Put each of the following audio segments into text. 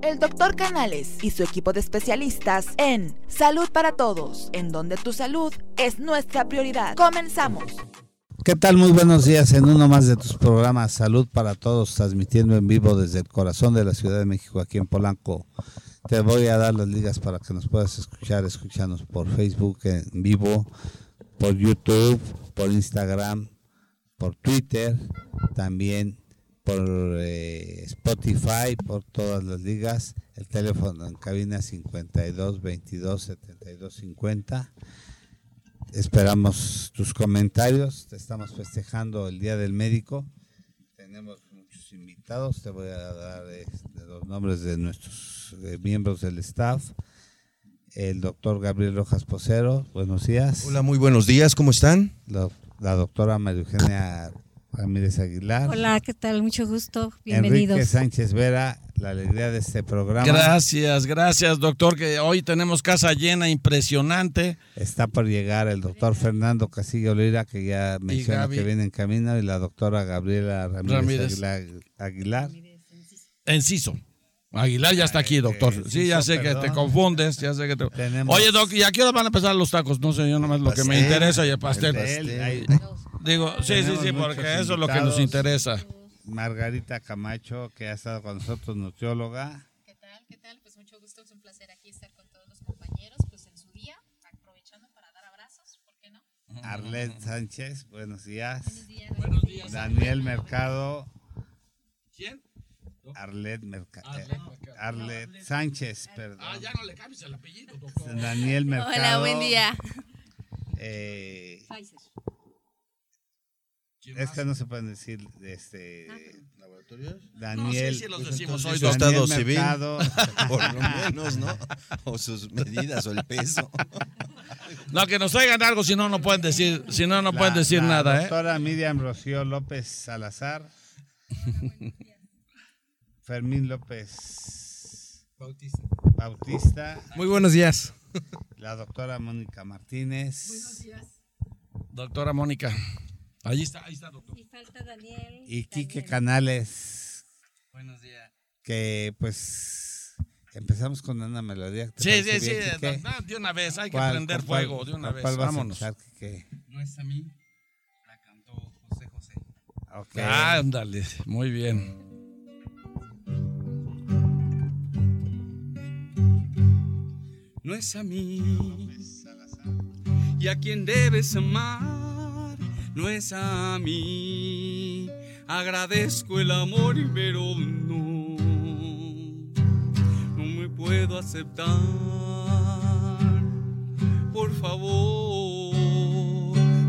El doctor Canales y su equipo de especialistas en Salud para Todos, en donde tu salud es nuestra prioridad. Comenzamos. ¿Qué tal? Muy buenos días en uno más de tus programas Salud para Todos, transmitiendo en vivo desde el corazón de la Ciudad de México, aquí en Polanco. Te voy a dar las ligas para que nos puedas escuchar, escucharnos por Facebook en vivo, por YouTube, por Instagram, por Twitter, también por eh, Spotify, por todas las ligas. El teléfono en cabina 52 22 72 50. Esperamos tus comentarios. Te estamos festejando el Día del Médico. Tenemos muchos invitados. Te voy a dar este, los nombres de nuestros eh, miembros del staff. El doctor Gabriel Rojas Posero. Buenos días. Hola, muy buenos días. ¿Cómo están? La, la doctora María Eugenia Ramírez Aguilar. Hola, ¿qué tal? Mucho gusto. Bienvenidos. Enrique Sánchez Vera, la alegría de este programa. Gracias, gracias, doctor, que hoy tenemos casa llena, impresionante. Está por llegar el doctor Fernando Casilla Olira, que ya menciona que viene en camino, y la doctora Gabriela Ramírez, Ramírez. Aguilar. Aguilar. Enciso. Aguilar ya está aquí, doctor. eh, Sí, ya sé que te confundes, ya sé que te... Oye, doc, ¿y a qué hora van a empezar los tacos? No sé, yo nomás lo que me interesa y el pastel. Digo, sí, sí, sí, porque eso es lo que nos interesa. Margarita Camacho, que ha estado con nosotros, nutrióloga. ¿Qué tal? ¿Qué tal? Pues mucho gusto, es un placer aquí estar con todos los compañeros, pues en su día, aprovechando para dar abrazos, ¿por qué no? Arlet Sánchez, buenos días. Buenos días. Daniel Mercado. ¿Quién? Arlet, Merca- Arlet eh, Mercado. Arlet Sánchez, perdón. Ah, ya no le cambies el apellido, doctor. Daniel Mercado. Hola, buen día. Eh, Pfizer. ¿Quién es más? que no se pueden decir este ¿Laboratorios? Daniel sí, sí los Pues decimos entonces, hoy, su. Daniel estado civil. Mercado. Por lo menos, ¿no? O sus medidas o el peso. No, que nos traigan algo, si no, no pueden decir, si no, no La- pueden decir la nada, ¿eh? Doctora Miriam Rocío López Salazar. Fermín López Bautista. Muy buenos días. La doctora Mónica Martínez. Doctora Mónica. Ahí está, ahí está, doctor. Y falta Daniel. Y Quique. Canales. Buenos días. Que pues empezamos con una melodía. ¿te Sí, sí, sí, bien, Quique? no, de una vez, hay que ¿Cuál- prender fuego, de una vez, vámonos. empezar, Quique? No es a mí. La cantó José José. Ok. Ándale, muy bien. No es a mí. Y a quien debes amar. No es a mí. Agradezco el amor, pero no. No me puedo aceptar. Por favor,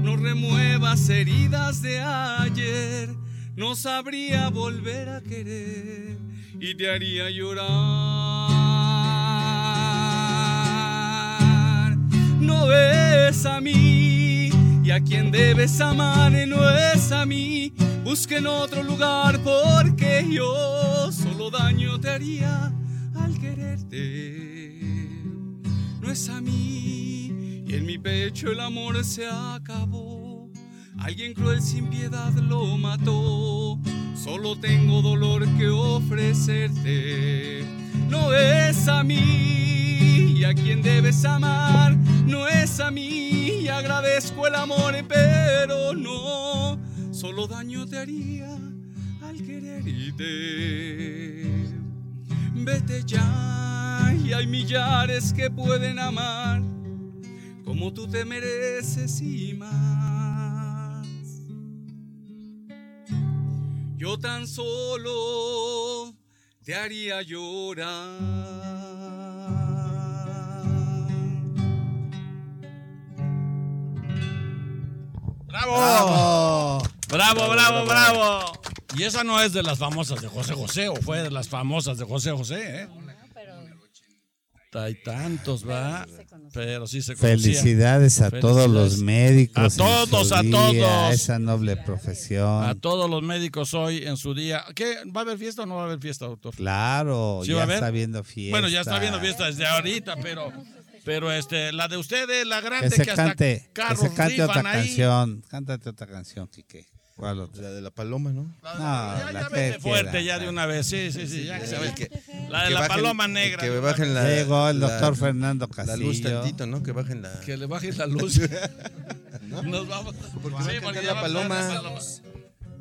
no remuevas heridas de ayer. No sabría volver a querer y te haría llorar. No es a mí y a quien debes amar no es a mí. Busca en otro lugar porque yo solo daño te haría al quererte no es a mí. Y en mi pecho el amor se acabó. Alguien cruel sin piedad lo mató. Solo tengo dolor que ofrecerte. No es a mí y a quien debes amar. No es a mí agradezco el amor, pero no. Solo daño te haría al quererte. Vete ya y hay millares que pueden amar como tú te mereces y más. Yo tan solo te haría llorar. ¡Bravo! ¡Bravo, bravo, bravo! Y esa no es de las famosas de José José, o fue de las famosas de José José, ¿eh? Hay tantos, ¿va? Pero sí se conocía. Felicidades a todos los médicos. A en su todos, a día, todos. Esa noble profesión. A todos los médicos hoy en su día. ¿Qué? ¿Va a haber fiesta o no va a haber fiesta, doctor? Claro, ¿Sí ya está habiendo fiesta. Bueno, ya está habiendo fiesta desde ahorita, pero, pero este, la de ustedes, la Que grande se que hasta cante, que carros se cante otra ahí. canción. Cántate otra canción, Quique. La de la paloma, ¿no? No, ya, la ya que vete fuerte quiera. ya de una vez. Sí, sí, sí. Ya que se ve. Que- La de que la bajen- paloma negra. Que bajen la. Llegó el la- doctor Fernando La Castillo. luz tantito, ¿no? Que bajen la. Que le bajes la luz. Nos vamos. Porque Sí, porque la ya va a paloma. la paloma.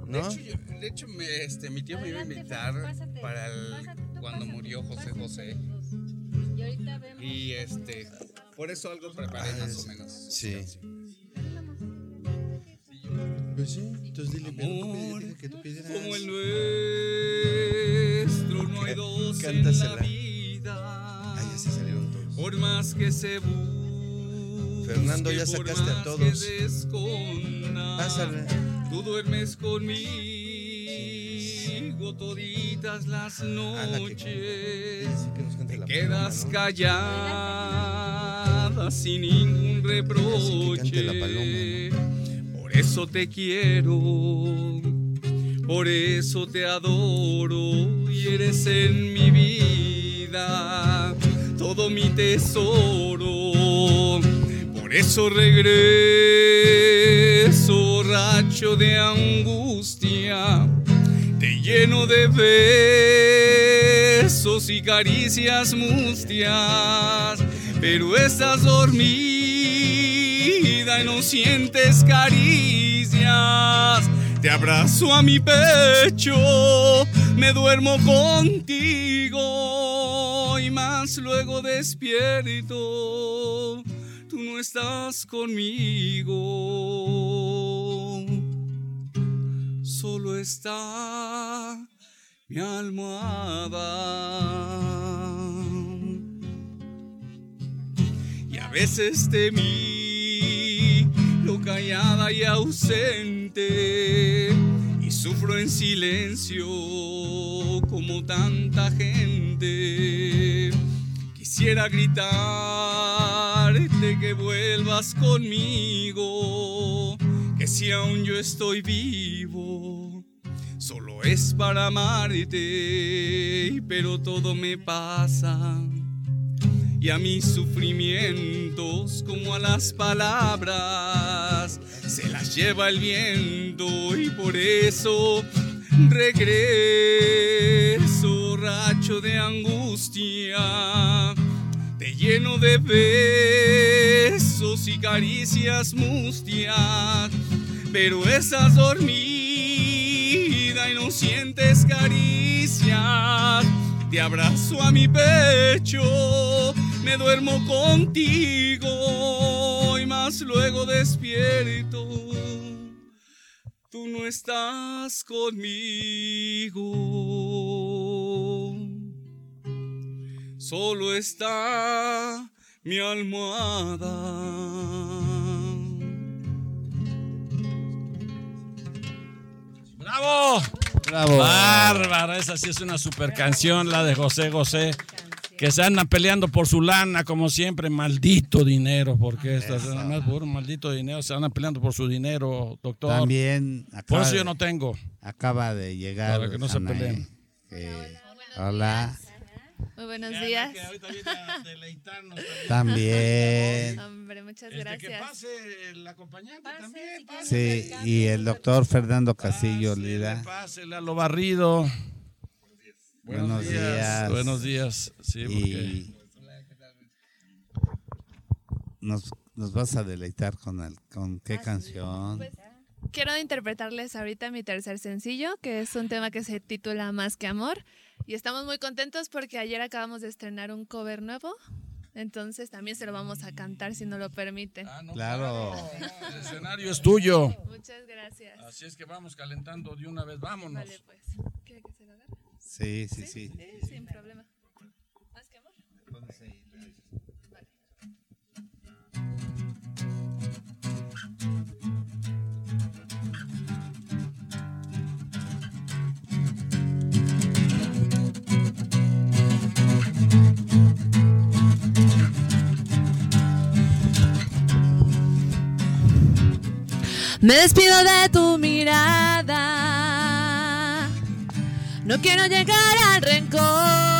De ¿No? hecho, yo- de hecho, me- este, mi tío me iba a invitar Pásate, para el, cuando pásate, murió José pásate José. Y ahorita vemos. Y este, por eso algo preparé más o menos. Sí. Pues sí, entonces dile, Amor, que tú pidieras. como el nuestro, no hay dos en la Cántasela. vida. Ah, ya se salieron todos. Por más que se busque, Fernando, ya sacaste a todos. Pásale. Tú duermes conmigo toditas las que- noches. Quedas callada sin ningún reproche. Por eso te quiero, por eso te adoro y eres en mi vida todo mi tesoro. Por eso regreso, racho de angustia, te lleno de besos y caricias mustias, pero estás dormida y no sientes caricias. Te abrazo a mi pecho, me duermo contigo y más luego despierto. Tú no estás conmigo, solo está mi almohada. Y a veces te miro callada y ausente y sufro en silencio como tanta gente. Quisiera gritarte que vuelvas conmigo, si aún yo estoy vivo, solo es para amarte, pero todo me pasa. Y a mis sufrimientos, como a las palabras, se las lleva el viento y por eso regreso, racho de angustia. Te lleno de besos y caricias mustias, pero estás dormida y no sientes caricias. Te abrazo a mi pecho, me duermo contigo y más luego despierto. Tú no estás conmigo, solo está mi almohada. ¡Bravo! Bravo. Bárbara, esa sí es una super canción, la de José José. Que se andan peleando por su lana, como siempre, maldito dinero, porque estas más por un maldito dinero, se andan peleando por su dinero, doctor. También por eso yo no tengo. acaba de llegar. Para que no se peleen. que- hola. Muy buenos días. También. Hombre, muchas Este, que gracias. pase el acompañante también. Sí, y el doctor Fernando Castillo Pásele, Lira. Pásele a lo barrido. Buenos días. Buenos días. Sí, porque Y nos, nos vas a deleitar con, el, con qué canción. Quiero interpretarles ahorita mi tercer sencillo, que es un tema que se titula Más que Amor. Y estamos muy contentos porque ayer acabamos de estrenar un cover nuevo. Entonces también se lo vamos a cantar si no lo permiten. Ah, no, Claro. El escenario es tuyo. Muchas gracias. Así es que vamos calentando de una vez. Vámonos. Vale, pues. ¿Quiere que se lo agarre? Sí, sí, sí. Sí, sin problema. Me despido de tu mirada. No quiero llegar al rencor.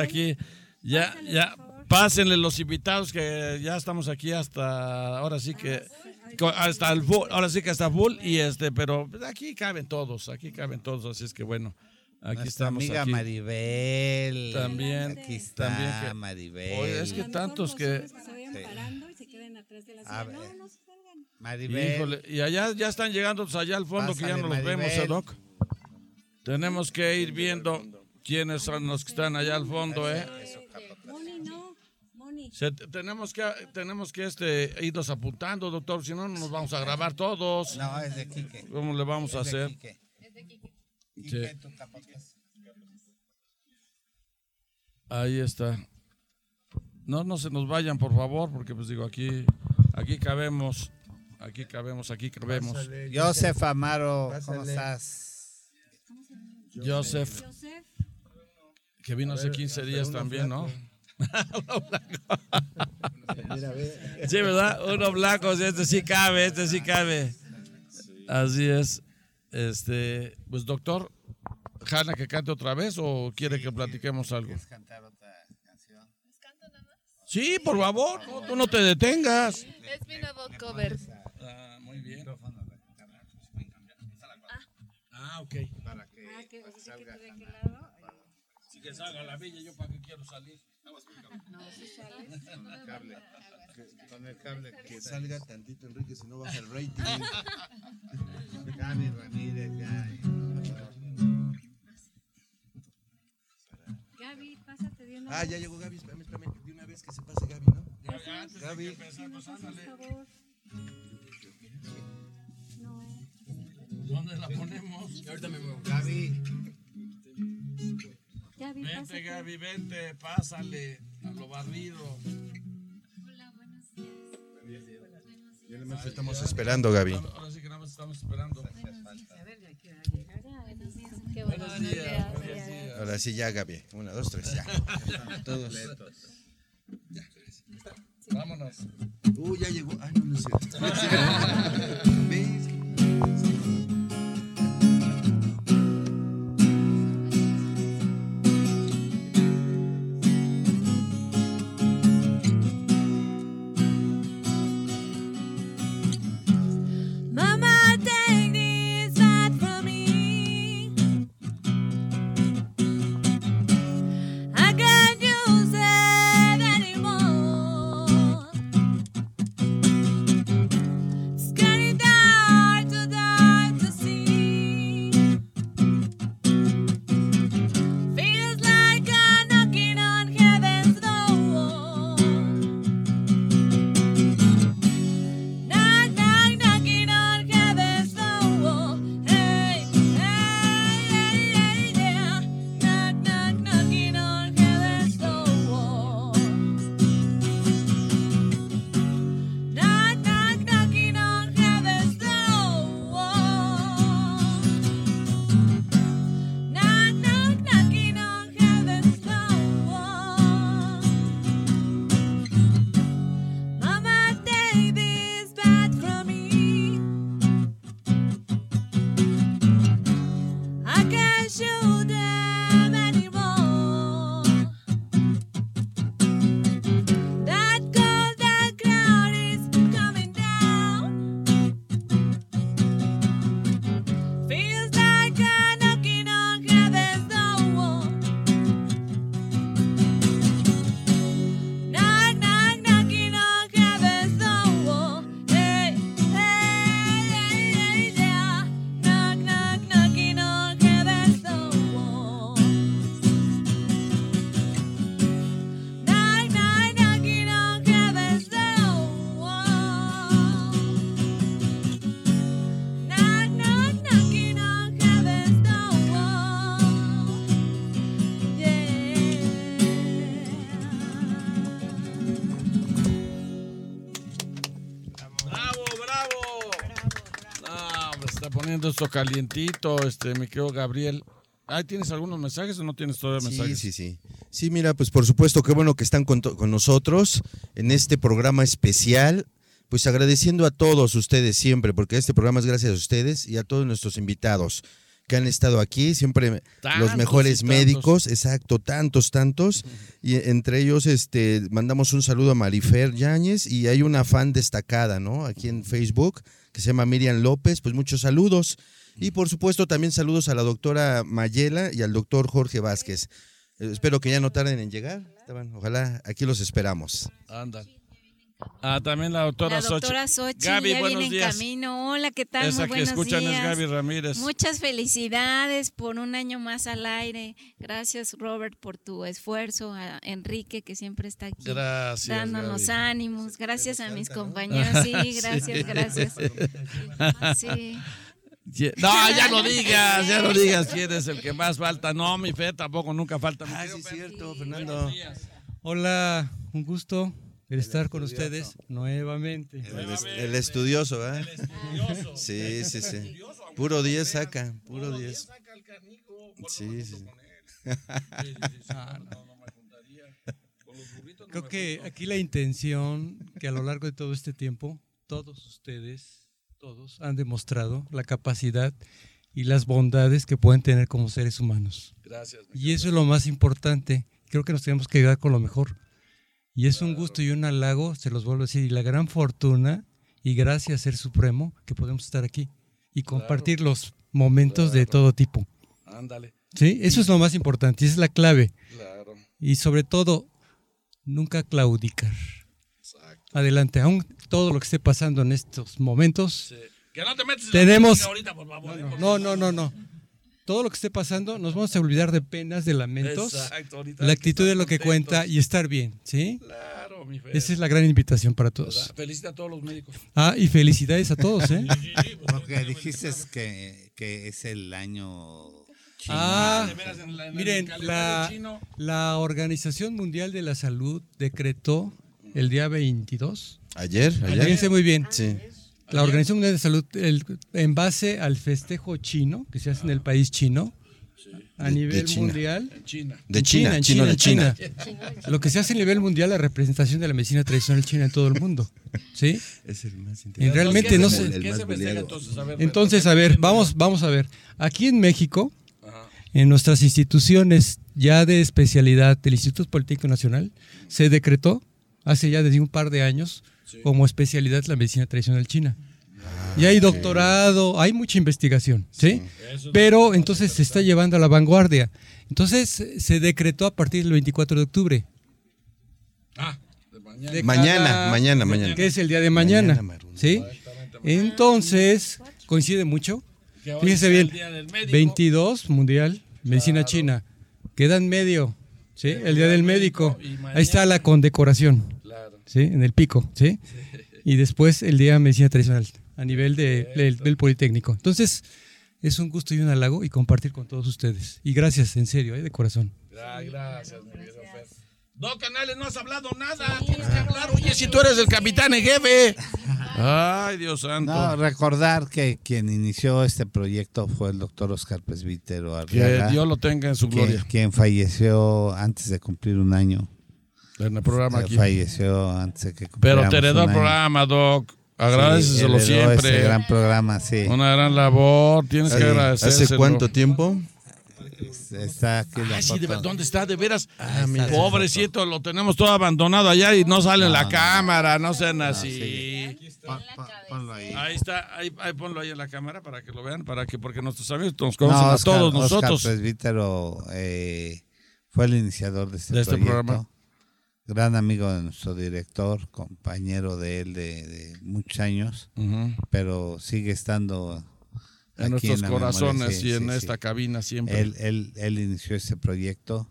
Aquí. Ya, ya. Pásenle los invitados que ya estamos aquí hasta ahora sí que hasta el full, ahora sí que hasta full y este, pero aquí caben todos, aquí caben todos, así es que bueno, aquí Nuestra estamos amiga aquí. Maribel. También, Aquí está también que- Maribel. Oye, es que tantos que se vayan Sí. parando y se queden atrás de la A ver. No, no se salgan. Maribel. Híjole, y allá ya están llegando pues, allá al fondo que ya no los vemos, Maribel. ¿eh, Doc? Tenemos que ir viendo quiénes son los que están allá al fondo, ¿eh? Moni, no. Moni. Se- tenemos que tenemos que este irnos apuntando, doctor, si no no nos vamos a grabar todos. No, es de Quique. ¿Cómo le vamos a Es de hacer? Quique. Sí. Quique, tu capataz. Ahí está. No, no se nos vayan, por favor, porque pues digo, aquí aquí cabemos, aquí cabemos, aquí cabemos. Joseph Amaro, ¿cómo estás? Joseph, Joseph. Que vino hace 15 días también, ¿no? Sí, ¿verdad? Uno blanco, este sí cabe, este sí cabe. Así es. Este, pues doctor, Hanna que cante otra vez o quiere que platiquemos algo? ¿Quieres cantar otra canción? Sí, por favor, no, tú no te detengas. Es mi nuevo cover. Ah, muy bien. Ah, ok. Para que Ah, que, que de que salga la villa, yo para qué quiero salir. No, si sales. con el cable, que- con el cable que Que salga tantito, Enrique, si no baja el rating. Gaby Ramírez, Gaby. Gaby, pásate de una Ah, ya llegó Gaby, espérame, espérame. De una vez que se pase Gaby, ¿no? Gaby. por favor. No, eh. ¿Dónde la ponemos? Gaby, Gaby, Vente, pásate. Gaby, vente, pásale a lo barrido. Ya nada estamos esperando, Gaby. Ahora sí que nada más estamos esperando. Qué Buenos buenos días, días. buenos días. Ahora sí, ya, Gaby. Una, dos, tres, ya. Todos. Vámonos. Uh, ya llegó. Ah, no, no es cierto. calientito, este, mi querido Gabriel. Ay, ¿Tienes algunos mensajes o no tienes todavía Sí, mensajes? sí, sí. Sí, mira, pues por supuesto, qué bueno que están con, con nosotros en este programa especial. Pues agradeciendo a todos ustedes siempre, porque este programa es gracias a ustedes y a todos nuestros invitados que han estado aquí, siempre Tantos los mejores médicos, exacto, tantos, tantos. Y entre ellos, este, mandamos un saludo a Marifer Yáñez y hay una fan destacada, ¿no? Aquí en Facebook, que se llama Miriam López, pues muchos saludos. Y por supuesto también saludos a la doctora Mayela y al doctor Jorge Vázquez. Eh, espero que ya no tarden en llegar. Ojalá aquí los esperamos. Anda. Ah, también la doctora La doctora Xochitl Gaby, ya buenos viene en días. camino. Hola, ¿qué tal? Esa Muy que buenos escuchan días. es Gaby Ramírez. Muchas felicidades por un año más al aire. Gracias, Robert, por tu esfuerzo. A Enrique, que siempre está aquí Gracias. dándonos Gaby. ánimos. Gracias a mis compañeros. Sí, gracias, gracias. Sí. No, ya no digas, ya no digas quién es el que más falta. No, mi fe tampoco nunca falta. Ah, sí, cierto, Sí, Fernando. Hola, un gusto el estar con ustedes nuevamente. El, es- el estudioso, ¿eh? Estudioso. Sí, sí, sí. Puro 10 saca, puro 10. Saca el Sí, sí. Creo que aquí la intención que a lo largo de todo este tiempo, todos ustedes, todos han demostrado la capacidad y las bondades que pueden tener como seres humanos. Gracias. Y eso es lo más importante. Creo que nos tenemos que ayudar con lo mejor. Y es un gusto y un halago, se los vuelvo a decir, y la gran fortuna y gracias Ser Supremo que podemos estar aquí y compartir los momentos de todo tipo. Ándale. ¿Sí? Eso es lo más importante, esa es la clave. Claro. Y sobre todo, nunca claudicar. Exacto. Adelante, aún todo lo que esté pasando en estos momentos, Sí. Que no te la Tenemos- política ahorita, por favor. ¿eh? no, no, no, no. Todo lo que esté pasando, nos vamos a olvidar de penas, de lamentos. Exacto, ahorita La actitud es lo que contentos. cuenta y estar bien, ¿sí? Claro, mi fe. Esa es la gran invitación para todos. ¿Verdad? Felicita a todos los médicos. Ah, y felicidades a todos, ¿eh? Porque dijiste que, que es el año chino. Ah, De veras, en la- en el miren, la, chino. la Organización Mundial de la Salud decretó el día 22. Ayer, ayer. Fíjense muy bien. Sí. La Organización Mundial de Salud, el- en base al festejo chino que se hace en el país chino, a De- de nivel China. mundial, China. De China, en chino de China. Lo que se hace a nivel mundial, la representación de la medicina tradicional china en todo el mundo. ¿Sí? Es el más Y interesante. realmente ¿Qué no se- sé. El ¿Qué más se festeja peleado. entonces? A ver, Entonces, a ver, vamos, vamos a ver. Aquí en México, Ajá. en nuestras instituciones ya de especialidad del Instituto Politécnico Nacional, se decretó hace ya desde un par de años como especialidad la medicina tradicional china. Y hay doctorado, hay mucha investigación, ¿sí? Pero entonces se está llevando a la vanguardia. Entonces se decretó a partir del 24 de octubre. Ah, de mañana. de Mañana, cada- mañana, mañana. Que es el día de mañana. ¿sí? Entonces, coincide mucho. Sea bien, el día del médico. 22 mundial, medicina china. Queda en medio, ¿sí? El día del médico. Ahí está la condecoración. ¿Sí? En el pico, ¿sí? Y después el día de medicina tradicional a nivel de- del, del Politécnico. Entonces, es un gusto y un halago y compartir con todos ustedes. Y gracias, en serio, ¿eh? de corazón. Gracias, mi querido. Dos canales, no has hablado nada. Tienes que hablar. Oye, si tú eres el capitán en jefe. Ay, Dios santo. No, recordar que quien inició este proyecto fue el doctor Oscar Presbítero que Arriaga, Dios lo tenga en su que- gloria. quien falleció antes de cumplir un año. En el programa aquí. falleció antes de que Pero te heredó el programa, Doc. Sí, Agradeceselo heredó siempre. Ese gran programa, sí. Una gran labor. Tienes que ¿Hace, agradecer. ¿Hace cuánto tiempo? Está aquí la Ay, sí, de ver- ¿dónde está? De veras. Ah. Pobrecito, lo tenemos todo abandonado allá y no sale en la cámara. No sean así. Pon- pon- ponlo ahí. Ahí está, ahí, ahí ponlo ahí en la cámara para que lo vean, para que, porque nuestros amigos nos conocen No, a Oscar- todos Oscar nosotros. Presbítero eh, fue el iniciador de este, De este proyecto. programa. Gran amigo de nuestro director, compañero de él de, de muchos años, Ujú. pero sigue estando En aquí nuestros memoria, corazones sí, y en sí, esta sí. cabina siempre. Él, él, él inició este proyecto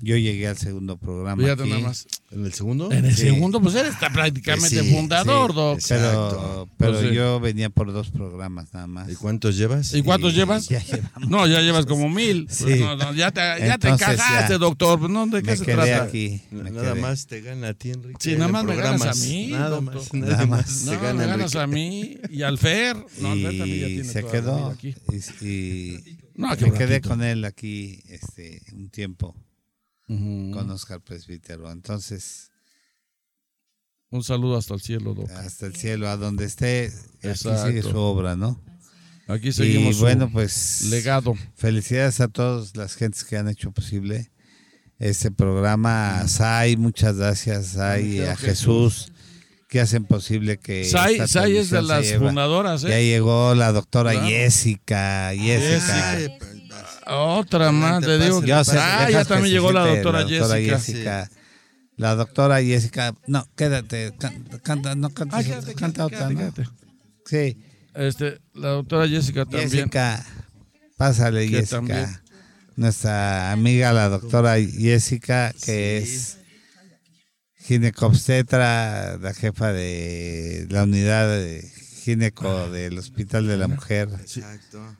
Yo llegué al segundo programa. Fíjate aquí, nada más. ¿En el segundo? En el Sí. segundo, pues él está prácticamente Sí, fundador, sí, Doc. Pero, Exacto. pero Pues sí. yo venía por dos programas nada más. ¿Y cuántos llevas? ¿Y cuántos llevas? Ya llevamos. No, ya llevas como mil. Pues Sí. no, no, ya te, ya te ya. doctor. Pues, no, ¿De qué Me se quedé trata? aquí. me Nada quedé. más te gana a ti, Enrique. Sí, nada más me ganas a mí, Nada doctor. más, Nada nada más. más No, te me gana ganas a mí y al Fer. No, también ya y tiene se quedó aquí. y, y No, me quedé con él aquí este un tiempo Ujú. con Oscar Presbítero entonces Un saludo hasta el cielo, Doc. hasta el cielo a donde esté aquí Exacto. sigue su obra no Aquí y seguimos. su bueno pues legado. felicidades a todas las gentes que han hecho posible este programa Sai muchas gracias Sai a Jesús que hacen posible que Sai, es de las lleva. fundadoras, ya ¿eh? llegó la doctora Claro. Jessica Jessica Ay, Otra más, te Adelante, digo. que- Yo sé, ah, ya también llegó la doctora, la doctora Jessica. Jessica. La doctora Jessica, no, quédate, can- canta, no canta, Ah, quédate, canta quédate, otra. Sí, Este, la doctora Jessica también. Jessica, pásale Que Jessica. también. Nuestra amiga la doctora Jessica, que es ginecobstetra, la jefa de la unidad de gineco del Hospital de la Mujer. Exacto.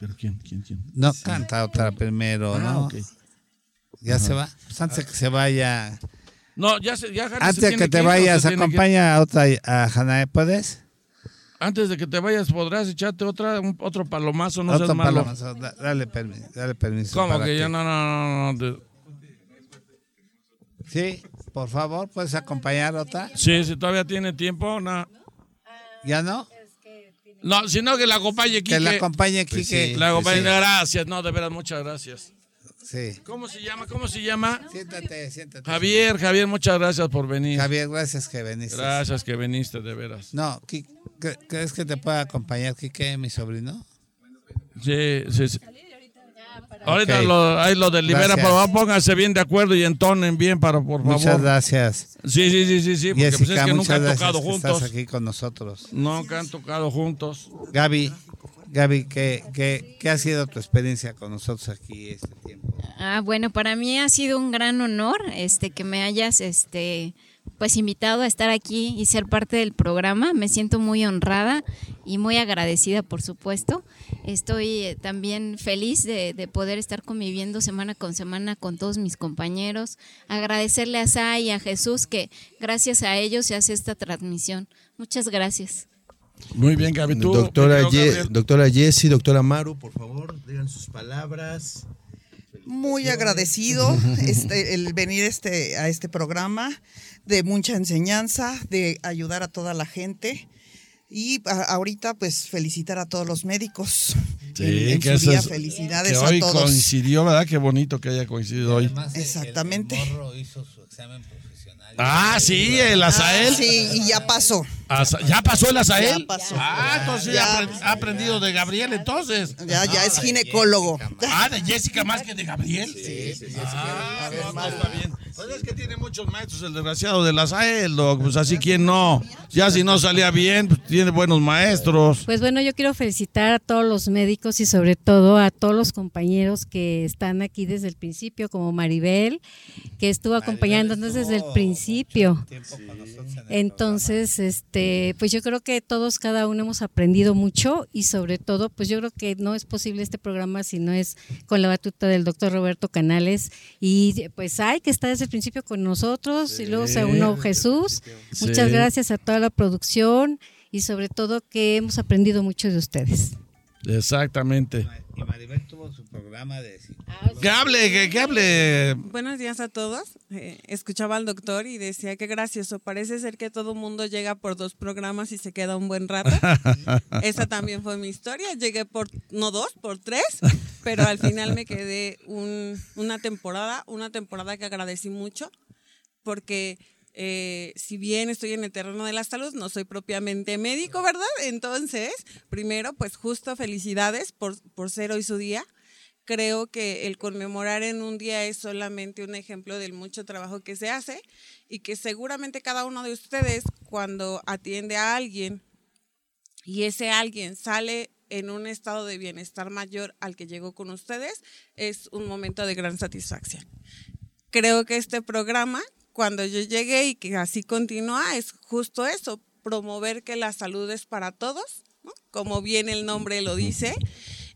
¿Pero quién? ¿Quién? ¿Quién? No, canta otra primero, Ah, ¿no? ok. Ya se va. Pues antes de que se vaya. No, ya se, ya Antes de tiene que te vayas, acompaña a otra a Hanae, ¿puedes? Antes de que te vayas, podrás echarte otra, un- otro palomazo, no Otro seas malo. palomazo, da- dale, permiso, dale permiso. ¿Cómo que ya no, no, no, no, de- Sí, por favor, puedes acompañar otra. Sí, si todavía tiene tiempo, no. ¿Ya no? No, sino que la acompañe Quique. Que la acompañe Pues Quique. sí. La acompañe, Sí. gracias, no, de veras, muchas gracias. Sí. ¿Cómo se llama? ¿Cómo se llama? Siéntate, siéntate. Javier, Javier, muchas gracias por venir. Javier, gracias que viniste. Gracias que viniste, de veras. No, Qui- ¿cre- ¿crees que te pueda acompañar Quique, mi sobrino? Sí, sí, sí. Ahorita Ok. lo, ahí lo delibera, por favor, pónganse bien de acuerdo y entonen bien, para, por favor. Muchas gracias. Sí, sí, sí, sí, sí, porque pues es que nunca han tocado que juntos. estás aquí con nosotros. Nunca han tocado juntos. Gaby, Gaby, ¿qué, qué, qué ha sido tu experiencia con nosotros aquí este tiempo? Ah, bueno, para mí ha sido un gran honor este que me hayas este pues invitado a estar aquí y ser parte del programa. Me siento muy honrada y muy agradecida, por supuesto. Estoy eh, también feliz de, de poder estar conviviendo semana con semana con todos mis compañeros. Agradecerle a Sai y a Jesús que gracias a ellos se hace esta transmisión. Muchas gracias. Muy bien, Gaby. ¿Tú, Doctora, Ye- doctora Jessie, doctora Maru, por favor, digan sus palabras. Muy agradecido este, el venir este, a este programa de mucha enseñanza, de ayudar a toda la gente. Y a- ahorita, pues, felicitar a todos los médicos. en, en que su eso día, es- felicidades que a hoy todos. coincidió, ¿verdad? Qué bonito que haya coincidido hoy. Exactamente. hizo su examen profesional. Ah, sí, el Azael. Ah, sí, y ya pasó. Asa- ¿Ya pasó el Azael? Ya pasó. Ah, entonces ya, ha aprendido de Gabriel, entonces. Ya, ya es ginecólogo. Ah, de Jessica más que de Gabriel. Sí, sí, Ah, no, no, está bien. Pues es que tiene muchos maestros el desgraciado de Azael, doc. Pues así, ¿quién no? Ya si no salía bien, pues tiene buenos maestros. Pues bueno, yo quiero felicitar a todos los médicos y sobre todo a todos los compañeros que están aquí desde el principio, como Maribel, que estuvo acompañándonos desde el principio. Entonces, este, pues yo creo que todos, cada uno hemos aprendido mucho y sobre todo, pues yo creo que no es posible este programa si no es con la batuta del doctor Roberto Canales y pues hay que estar desde el principio con nosotros y luego se unió Jesús. Muchas gracias a toda la producción y sobre todo que hemos aprendido mucho de ustedes. Exactamente. Y Maribel tuvo su programa de... Que hable, que, que hable. Buenos días a todos. Eh, escuchaba al doctor y decía que gracioso. Parece ser que todo mundo llega por dos programas y se queda un buen rato. Esa también fue mi historia. Llegué por, no dos, por tres, pero al final me quedé un- una temporada, una temporada que agradecí mucho porque eh, si bien estoy en el terreno de la salud, no soy propiamente médico, ¿verdad? Entonces, primero, pues justo felicidades por, por ser hoy su día. Creo que el conmemorar en un día es solamente un ejemplo del mucho trabajo que se hace y que seguramente cada uno de ustedes cuando atiende a alguien y ese alguien sale en un estado de bienestar mayor al que llegó con ustedes, es un momento de gran satisfacción. Creo que este programa, cuando yo llegué y que así continúa, es justo eso, promover que la salud es para todos, ¿no? como bien el nombre lo dice,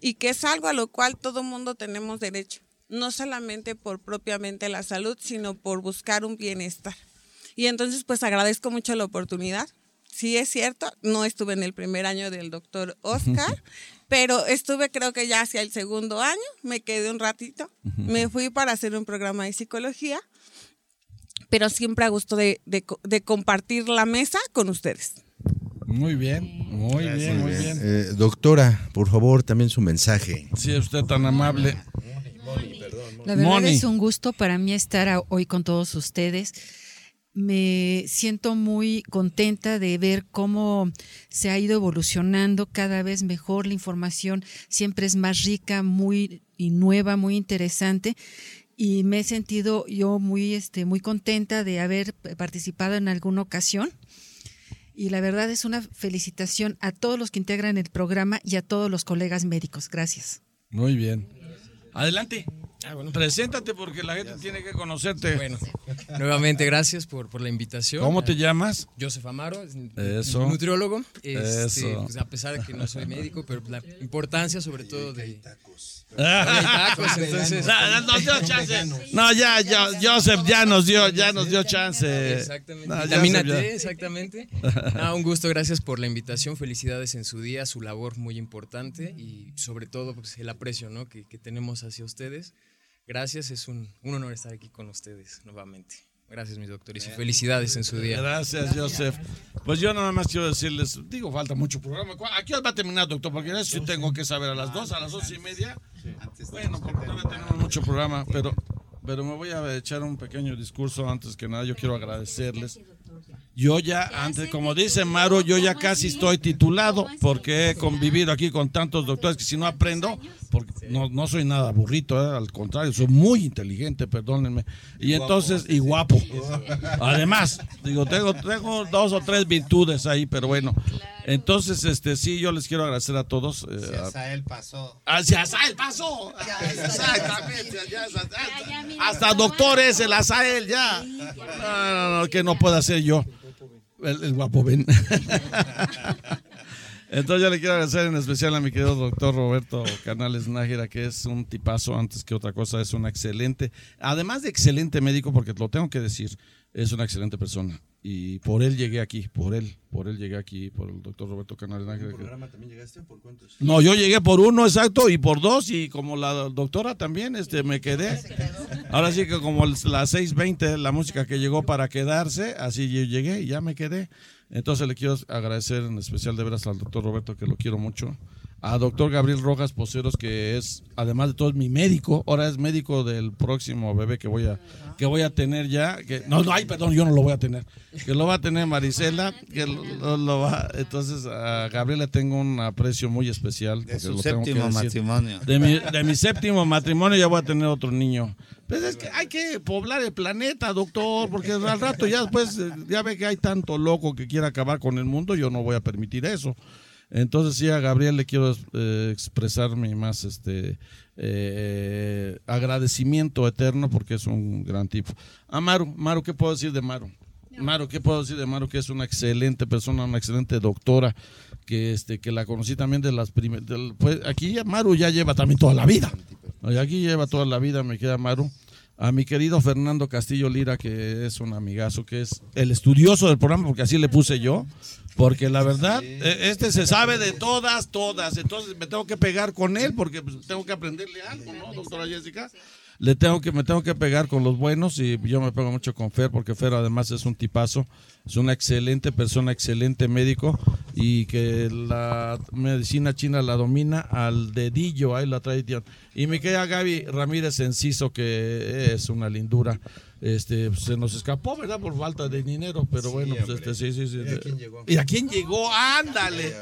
y que es algo a lo cual todo mundo tenemos derecho, no solamente por propiamente la salud, sino por buscar un bienestar. Y entonces, pues agradezco mucho la oportunidad. Sí es cierto, no estuve en el primer año del doctor Oscar, pero estuve creo que ya hacia el segundo año, me quedé un ratito, me fui para hacer un programa de psicología, pero siempre a gusto de, de co- de compartir la mesa con ustedes. Muy bien, muy bien, muy bien. Eh, doctora, por favor, también su mensaje. Si usted tan amable. La verdad Moni. es un gusto para mí estar hoy con todos ustedes. Me siento muy contenta de ver cómo se ha ido evolucionando cada vez mejor. La información siempre es más rica, muy y nueva, muy interesante. Y me he sentido yo muy, este, muy contenta de haber participado en alguna ocasión. Y la verdad es una felicitación a todos los que integran el programa y a todos los colegas médicos. Gracias. Muy bien. Adelante. Preséntate porque la gente tiene que conocerte. Bueno, nuevamente gracias por, por la invitación. ¿Cómo te llamas? Joseph Amaro, es Eso. nutriólogo. Este, Eso. pues, a pesar de que no soy médico, pero la importancia sobre todo de... Tacos, entonces... No, no, nos dio chance. No, ya, ya, Joseph ya nos dio, ya nos dio chance. Exactamente. No, Vitamina Joseph exactamente. Ah, un gusto, gracias por la invitación. Felicidades en su día, su labor muy importante y sobre todo pues, el aprecio ¿no? que, que tenemos hacia ustedes. Gracias, es un, un honor estar aquí con ustedes nuevamente. Gracias, mis doctores, y felicidades en su día. Gracias, Joseph. Pues yo nada más quiero decirles, digo, falta mucho programa. ¿Cu- ¿A qué hora va a terminar, doctor? Porque eso sí tengo que saber, a las dos, a las dos y media. Bueno, porque todavía tenemos mucho programa, pero, pero me voy a echar un pequeño discurso antes que nada. Yo quiero agradecerles. Yo ya, antes, como dice Maru, yo ya casi estoy titulado porque he convivido aquí con tantos doctores que si no aprendo, porque no, no soy nada burrito, ¿eh? al contrario, soy muy inteligente, perdónenme. Y entonces, y guapo. Además, digo, tengo, tengo dos o tres virtudes ahí, pero bueno. Entonces, este, sí, yo les quiero agradecer a todos. eh, a- Hasta él pasó. Hacia Asael pasó. Exactamente. ya hasta, hasta doctor es el Asael, ya. No, no, no, que no pueda ser yo. El, guapo Ben. Entonces yo le quiero agradecer en especial a mi querido doctor Roberto Canales Nájera, que es un tipazo antes que otra cosa, es un excelente, además de excelente médico, porque lo tengo que decir, es una excelente persona. Y por él llegué aquí, por él, por él llegué aquí, por el doctor Roberto Canales Nájera. que- programa también llegaste? ¿Por cuántos? no, yo llegué por uno, exacto, y por dos, y como la doctora también, este, me quedé. Ahora sí que como las 6.20, la música que llegó para quedarse, así yo llegué y ya me quedé. Entonces le quiero agradecer en especial de veras al doctor Roberto, que lo quiero mucho. A doctor Gabriel Rojas Poceros, que es, además de todo, es mi médico. Ahora es médico del próximo bebé que voy a, que voy a tener ya. Que, no, no, ay, perdón, yo no lo voy a tener. Que lo va a tener Marisela, que lo, lo- va. Entonces a Gabriel le tengo un aprecio muy especial. De su lo tengo que séptimo decir. matrimonio. De mi, de mi séptimo matrimonio ya voy a tener otro niño. Pues es que hay que poblar el planeta, doctor, porque al rato ya después, eh, ya ve que hay tanto loco que quiere acabar con el mundo, yo no voy a permitir eso. Entonces sí, a Gabriel le quiero eh, expresar mi más este eh, agradecimiento eterno porque es un gran tipo. A Maru, Maru, ¿qué puedo decir de Maru? Maru, ¿qué puedo decir de Maru? Que es una excelente persona, una excelente doctora, que este que la conocí también de las primeras. Pues aquí ya Maru ya lleva también toda la vida. Aquí lleva toda la vida, me queda Maru. A mi querido Fernando Castillo Lira, que es un amigazo, que es el estudioso del programa, porque así le puse yo. Porque la verdad, e- este se sabe de todas, todas. Entonces me tengo que pegar con él porque pues, tengo que aprenderle algo, ¿no, doctora Jessica? Le tengo que, me tengo que pegar con los buenos y yo me pego mucho con Fer porque Fer además es un tipazo, es una excelente persona, excelente médico y que la medicina china la domina al dedillo, ahí la tradición. Y mi querida Gaby Ramírez Enciso que es una lindura. Este, se nos escapó, ¿verdad? Por falta de dinero, pero bueno, pues este, sí, sí, sí. ¿Y a quién llegó? ¿Y a quién llegó? Ándale.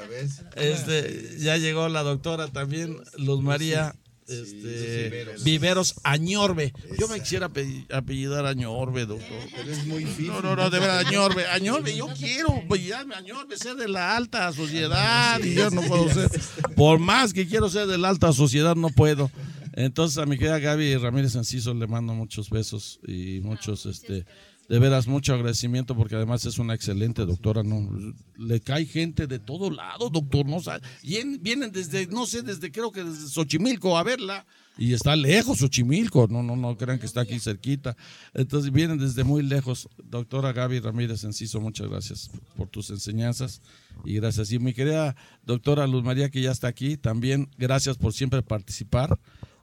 Este, ya llegó la doctora también, Luz María este, Viveros. Viveros Añorbe. Yo me quisiera apell- apellidar Añorbe, doctor. Pero es muy No, no, no, de verdad, Añorbe, Añorbe, yo quiero apellidarme Añorbe, ser de la alta sociedad y yo no puedo ser. Por más que quiero ser de la alta sociedad, no puedo. Entonces a mi querida Gaby Ramírez Enciso le mando muchos besos y muchos, este, de veras, mucho agradecimiento porque además es una excelente doctora, ¿no? Le cae gente de todo lado, doctor, ¿no? Vien- Vienen desde, no sé, desde creo que desde Xochimilco a verla. Y está lejos Xochimilco, no, no, no crean que está aquí cerquita. Entonces vienen desde muy lejos. Doctora Gaby Ramírez Enciso, muchas gracias por tus enseñanzas y gracias. Y mi querida doctora Luz María, que ya está aquí, también gracias por siempre participar.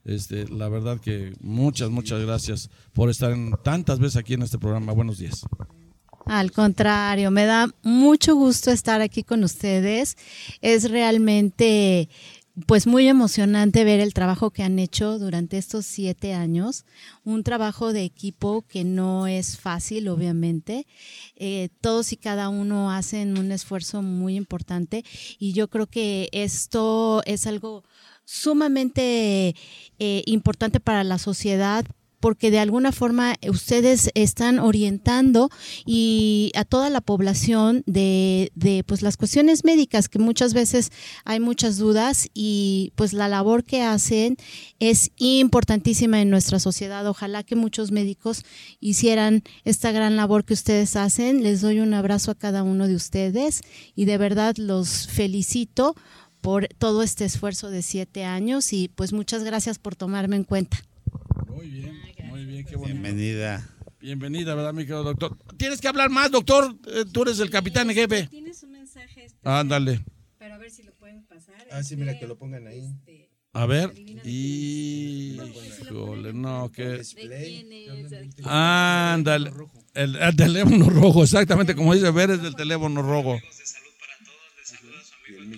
Este, la verdad que muchas, muchas gracias por estar tantas veces aquí en este programa. Buenos días. Al contrario, me da mucho gusto estar aquí con ustedes. Es realmente pues muy emocionante ver el trabajo que han hecho durante estos siete años, un trabajo de equipo que no es fácil, obviamente. Eh, todos y cada uno hacen un esfuerzo muy importante y yo creo que esto es algo sumamente eh, importante para la sociedad porque de alguna forma ustedes están orientando y a toda la población de, de, pues las cuestiones médicas que muchas veces hay muchas dudas y pues la labor que hacen es importantísima en nuestra sociedad. Ojalá que muchos médicos hicieran esta gran labor que ustedes hacen. Les doy un abrazo a cada uno de ustedes y de verdad los felicito por todo este esfuerzo de siete años y pues muchas gracias por tomarme en cuenta. Muy bien, muy bien, qué bonito. Bienvenida. Bienvenida, ¿verdad, mi querido doctor? Tienes que hablar más, doctor. Eh, Tú eres el capitán jefe. Tienes un mensaje Ándale. pero a ver si lo pueden pasar. Ah, sí, mira que lo pongan ahí. A ver. Híjole, no, que. Ándale. El, el teléfono rojo, exactamente como dice ver, es del teléfono rojo. Y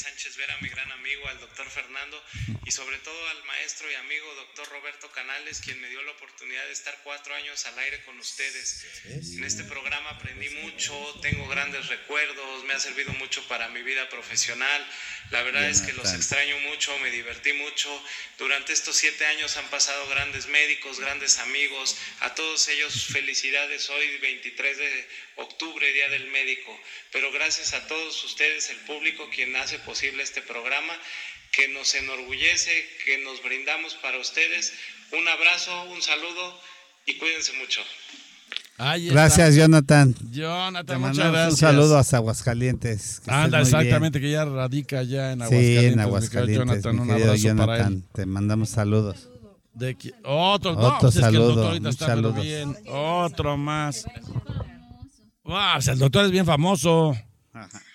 Sánchez Vera, mi gran amigo, al doctor Fernando y sobre todo al maestro y amigo doctor Roberto Canales, quien me dio la oportunidad de estar cuatro años al aire con ustedes. En este programa aprendí mucho, tengo grandes recuerdos, me ha servido mucho para mi vida profesional. La verdad es que los extraño mucho, me divertí mucho. Durante estos siete años han pasado grandes médicos, grandes amigos. A todos ellos felicidades hoy, 23 de octubre, Día del Médico. Pero gracias a todos ustedes, el público, quien hace posible este programa, que nos enorgullece, que nos brindamos para ustedes. Un abrazo, un saludo y cuídense mucho. Ahí está. Gracias, Jonathan. Jonathan, Te muchas gracias. un saludo hasta Aguascalientes. que Anda, muy bien. exactamente, que ya radica ya en Sí, Aguascalientes. en mi querido Aguascalientes. Jonathan, mi un abrazo para él. Jonathan. Te mandamos saludos. De otro, no, Otro pues es que el saludo, doctor ahorita está saludos. bien. Otro más. Wow, o sea, el doctor es bien famoso.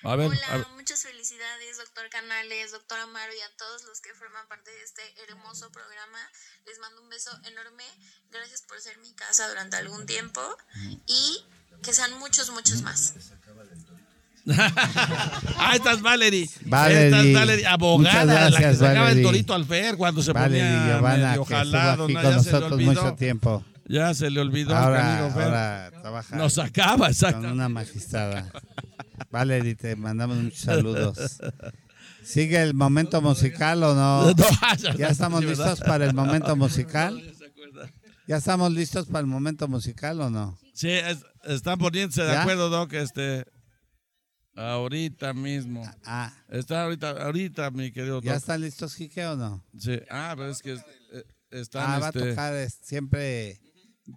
A ver, a ver. muchas felicidades, doctor Canales, doctor Amaro y a todos los que forman parte de este hermoso programa. Les mando un beso enorme. Gracias por ser mi casa durante algún tiempo y que sean muchos, muchos más. ah, esta es Valerie. Valerie. Esta es Valerie, abogada, Muchas la que gracias, sacaba el torito al fer cuando se Valerie ponía Giovanna, medio que estuvo jalado. aquí ¿no? con Ya se nosotros olvidó. mucho tiempo. Ya se le olvidó Ahora, canijo Fer. ahora trabaja. Nos sacaba, exacto. Con una magistrada. Valerie, te mandamos muchos saludos. ¿Sigue el momento musical o no? Ya- ¿Ya estamos listos para el momento musical? ¿Ya estamos listos para el momento musical o no? Sí, es- están poniéndose de ¿Ya? acuerdo, Doc, este. Ahorita mismo. Ah. Está ahorita, ahorita, mi querido ¿Ya Doc. están listos, Quique, o no? Sí. Ah, pero es que eh, están. Ah, va a este, tocar es- siempre.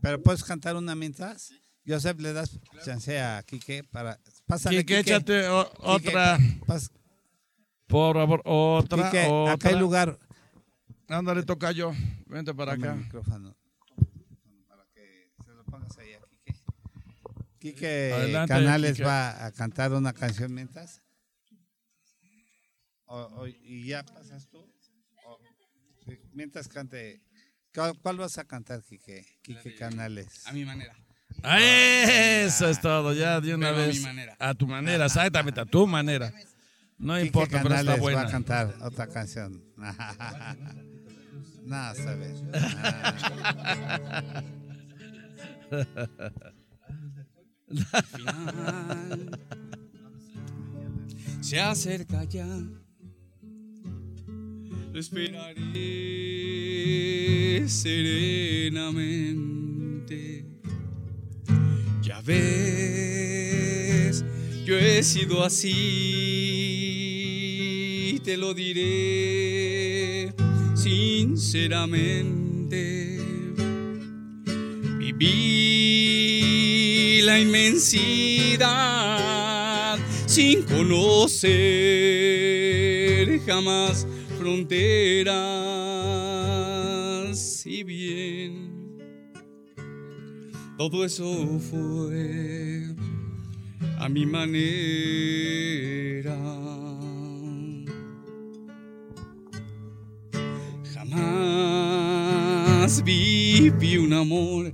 ¿Pero puedes cantar una mientras? Joseph, le das chance a Quique para. Pásale, Quique, Quique. échate o- Quique, otra. pas- Por favor, otra. Quique, otra. acá hay lugar. Ándale, toca yo. Vente para Dame acá. el micrófono. Para que se lo pongas ahí a Quique. Quique Adelante, Canales Quique. va a cantar una canción mientras. O- o- ¿Y ya pasas tú? O- mientras cante. ¿Cuál, cuál vas a cantar, Quique? Quique Canales. A mi manera. Ah, Eso es todo, ya de una Pero a vez. mi manera. A tu manera, exactamente, a tu manera. No Quique importa, pero está buena. va a cantar otra canción. no, está bien. final se acerca ya. Esperaré serenamente. Ya ves, yo he sido así, te lo diré sinceramente. Viví la inmensidad sin conocer jamás fronteras. Y bien, todo eso fue a mi manera. Jamás viví un amor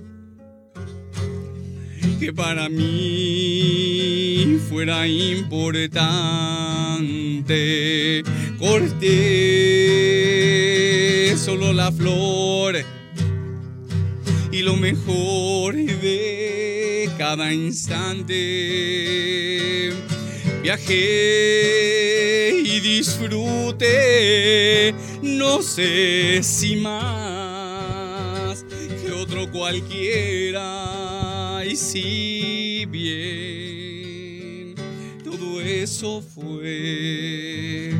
que para mí fuera importante. Corté solo la flor y lo mejor de cada instante. Viajé y disfruté, no sé si más que otro cualquiera. Y si bien todo eso fue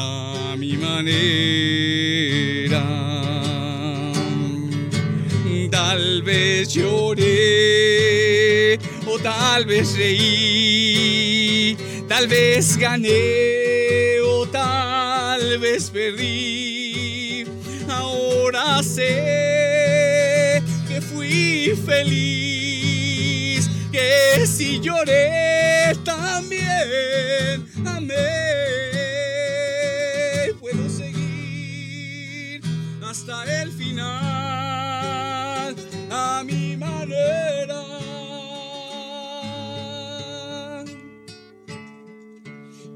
a mi manera. Tal vez lloré o tal vez reí, tal vez gané o tal vez perdí. Ahora sé que fui feliz, que si lloré también amé. Hasta el final a mi manera.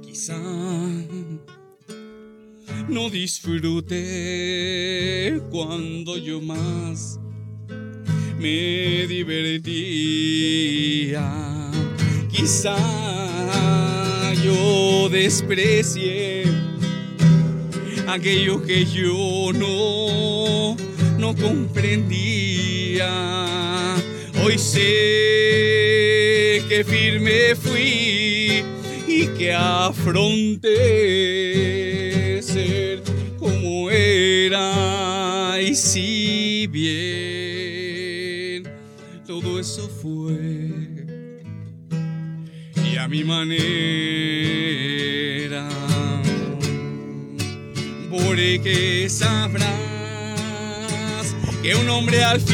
Quizá no disfruté cuando yo más me divertía. Quizá yo desprecié aquello que yo no, no comprendía. Hoy sé que firme fui y que afronté ser como era. Y si bien todo eso fue y a mi manera, porque sabrás que un hombre al fin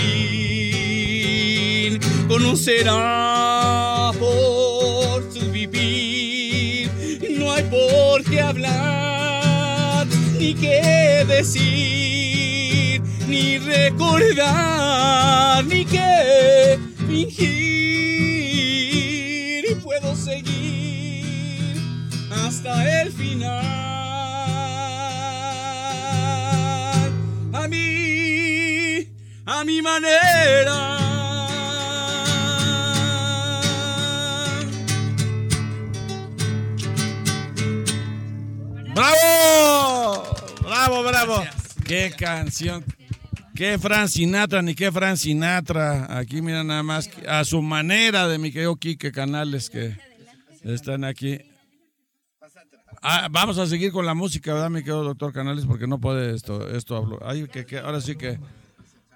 conocerá por su vivir. No hay por qué hablar, ni qué decir, ni recordar, ni qué fingir. Y puedo seguir hasta el final. A mi manera. ¡Bravo! ¡Bravo, bravo! ¡Qué canción! ¡Qué Fran Sinatra, ni qué Fran Sinatra! Aquí mira nada más a su manera de mi querido Quique Canales que están aquí. Ah, vamos a seguir con la música, ¿verdad, mi querido doctor Canales? Porque no puede esto, esto hablo. Ay, que, que- ahora sí que.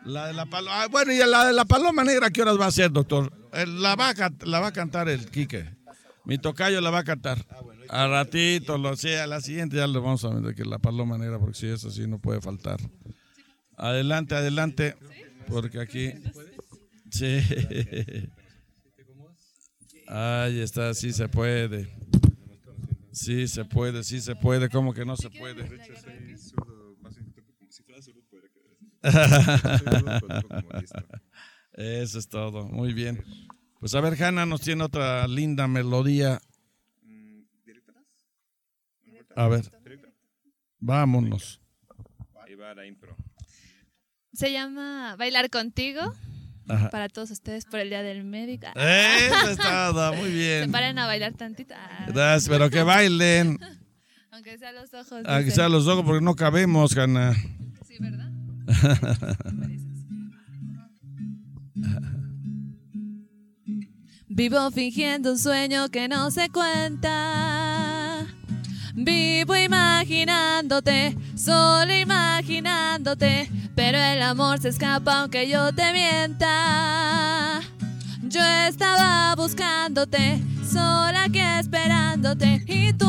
La de la paloma. bueno, y la de la paloma negra, ¿qué horas va a ser, doctor? Eh, La va a, la va a cantar el Quique. Mi tocayo la va a cantar. A ratito, lo sé, a la siguiente ya le vamos a meter que la paloma negra, porque si eso sí no puede faltar. Adelante, adelante, porque aquí. Sí. Ahí está, sí se puede. Sí se puede, sí se puede, ¿cómo que no se puede? Eso es todo, muy bien. Pues a ver, Hanna nos tiene otra linda melodía. A ver, vámonos. Ahí va la impro. Se llama Bailar contigo Ajá. para todos ustedes por el Día del Médico. Eso es todo, muy Se bien. paren a bailar tantito. Pero que bailen. Aunque sea los ojos. Dicen. están los ojos porque no cabemos, Hanna. Sí, ¿verdad? Vivo fingiendo un sueño que no se cuenta. Vivo imaginándote, solo imaginándote. Pero el amor se escapa aunque yo te mienta. Yo estaba buscándote, sola aquí esperándote. Y tú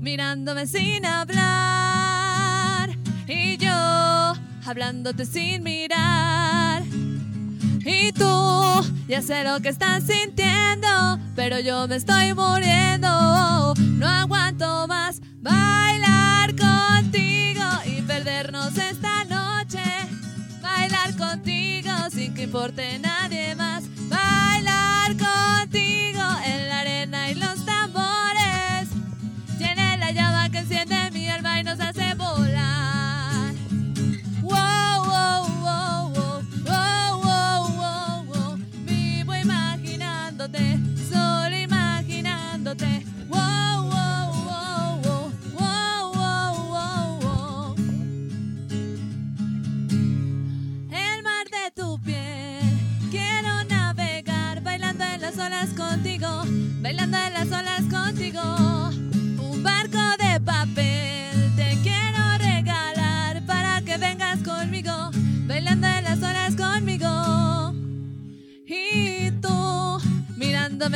mirándome sin hablar. Y yo hablándote sin mirar. Y tú, ya sé lo que estás sintiendo, pero yo me estoy muriendo. No aguanto más bailar contigo y perdernos esta noche. Bailar contigo sin que importe nadie más.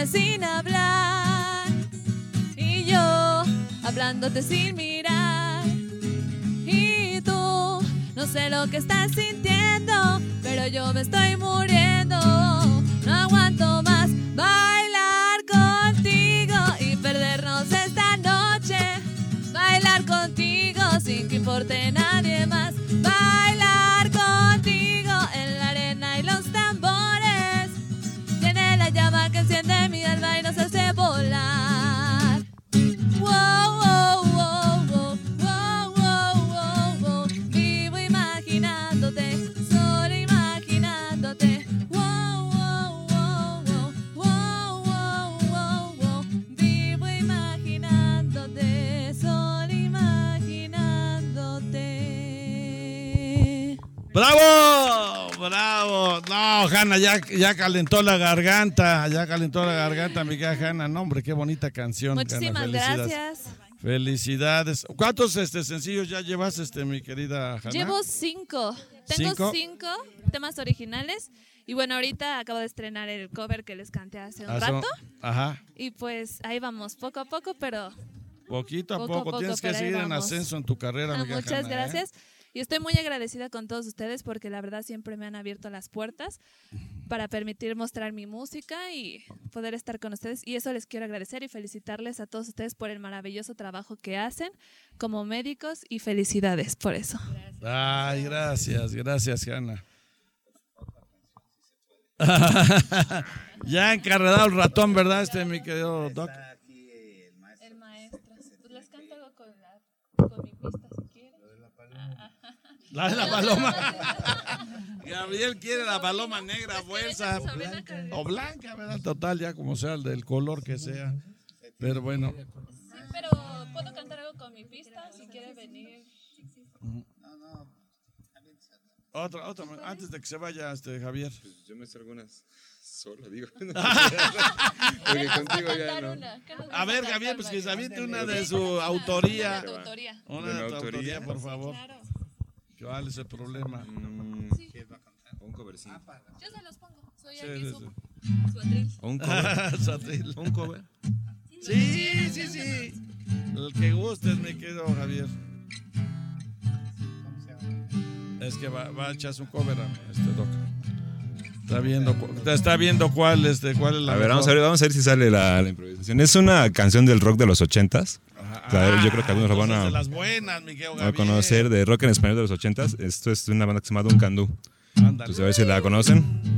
Sin hablar, y yo hablándote sin mirar. Y tú no sé lo que estás sintiendo, pero yo me estoy muriendo. No aguanto más bailar contigo y perdernos esta noche. Bailar contigo sin que importe nadie más. Llama que Hanna, ya, ya calentó la garganta. Ya calentó la garganta, mi querida Hanna. No, hombre, qué bonita canción. Hanna, Muchísimas felicidades. gracias. Felicidades. ¿Cuántos este, sencillos ya llevas, este, mi querida Hanna? Llevo cinco. Tengo ¿Cinco? ¿Cinco? temas originales. Y bueno, ahorita acabo de estrenar el cover que les canté hace un rato. Ajá. Y pues ahí vamos, poco a poco, pero Poquito a Poco poco. Tienes que seguir en ascenso en tu carrera, Ah, mi querida muchas Hanna, ¿eh? Gracias. Y estoy muy agradecida con todos ustedes porque la verdad siempre me han abierto las puertas para permitir mostrar mi música y poder estar con ustedes. Y eso les quiero agradecer y felicitarles a todos ustedes por el maravilloso trabajo que hacen como médicos y felicidades por eso. Ay, gracias, gracias, Hanna. ya encarredado el ratón, ¿verdad, este, mi querido Doc? El maestro. Pues les canto algo con, la, con mi pista si quieren. La de la paloma. Gabriel quiere la paloma negra, blanca, que- o blanca, ¿verdad? Total, ya como sea, el del color que sea. Pero bueno, Sí, pero puedo cantar algo con mi pista si quiere venir. otra, otra, antes de que se vaya este Javier. Yo me sé algunas solo, digo. Porque contigo ya no. A ver, Javier, pues que se aviente una de su autoría. Una de tu autoría. Una ¿De de mi tu autoría? autoría, por favor. ¿Cuál es el problema? Un covercito. Yo se los pongo. Soy Sí, aquí sí, su, sí. su atril. Un cover. Su atril. Un cover. Sí, sí, sí. El que gustes, mi querido Javier. Es que va, va a echarse un cover a este doc. Está viendo, está viendo cuál, este, cuál es la A ver, vamos a ver, vamos a ver si sale la, la improvisación. Es una canción del rock de los ochentas. Sea, yo creo que algunos lo van a, las buenas, a conocer de rock en español de los ochentas. Esto es de una banda que se llama Don Candú. Entonces a ver si la conocen.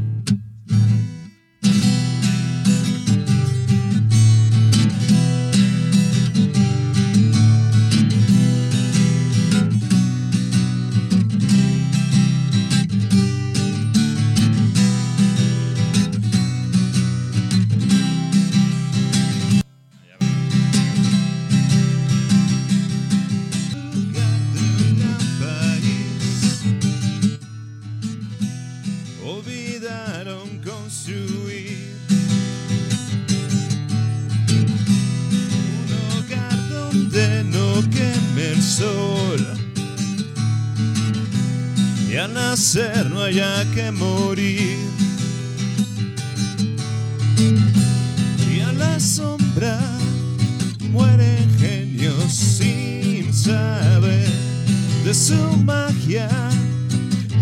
De su magia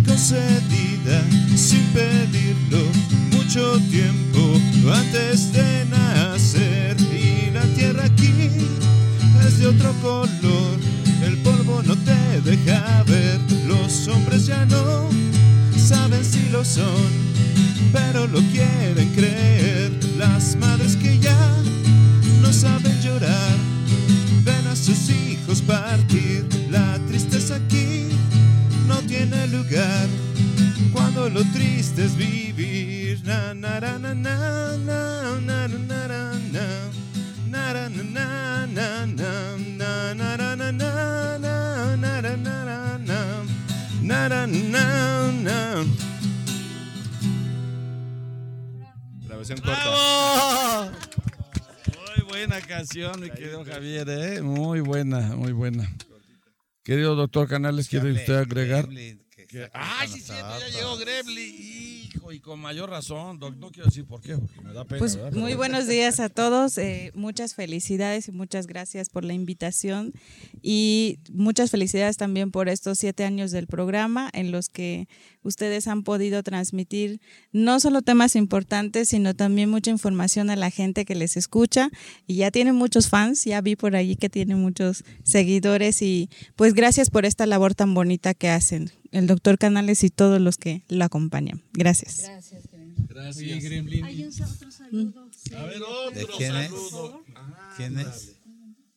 concedida sin pedirlo mucho tiempo antes de nacer. Y la tierra aquí es de otro color, el polvo no te deja ver, los hombres ya no saben si lo son, pero lo quieren creer, las madres que ya no saben llorar, ven a sus hijos partir, aquí no tiene lugar, cuando lo triste es vivir, na na na na na na na na na na. Na na na na na na na na na na na na na na na na na na na La versión ¡Bravo! Muy buena canción, mi querido Javier, ¿eh? Muy buena, muy buena. Querido doctor Canales, ¿quiere usted agregar? Que- ¡Ay, sí, cierto! Ya llegó Grebli. Hijo, y con mayor razón, doc. No quiero decir por qué, porque me da pena. Pues ¿verdad? muy buenos días a todos, eh, muchas felicidades y muchas gracias por la invitación y muchas felicidades también por estos siete años del programa en los que ustedes han podido transmitir no solo temas importantes, sino también mucha información a la gente que les escucha y ya tienen muchos fans, ya vi por ahí que tienen muchos seguidores y pues gracias por esta labor tan bonita que hacen el doctor Canales y todos los que lo acompañan. Gracias. Gracias. Gracias, Gremlin. Hay un otro saludo. A ver, ¿De otro quién es? saludo. ¿Quién es?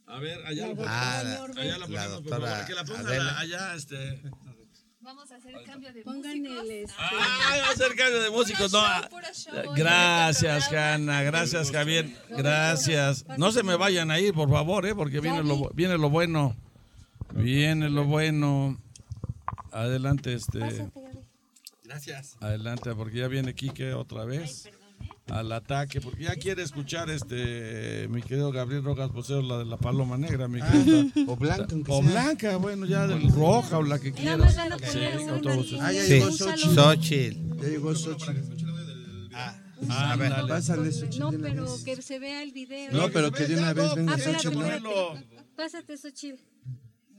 A ver, allá lo Ah, la- allá la la ponemos, por doctora favor. Que la pongan Adela. allá, este. Vamos a hacer el cambio de Pongan músicos. el, este, Ah, va a ser cambio de músicos, no. ah, Gracias, Hanna, gracias, Javier, gracias. No se me vayan a ir, por favor, eh, porque viene lo, viene lo bueno. Viene lo bueno. Adelante, este. Gracias. Adelante, porque ya viene Quique otra vez al ataque, porque ya quiere escuchar este mi querido Gabriel Rojas Poseo, la de la paloma negra, mi querido. o blanca, aunque O sea. blanca, bueno, ya del roja o la que quieras. Sí. Ah, ya Sí. llegó Xochitl. Xochitl. Ya llegó Xochitl. A ver. Pásale Xochitl No, pero que se vea el video. No, pero que de una vez venga Ah, Xochitl. espérate. Pásate, Xochitl.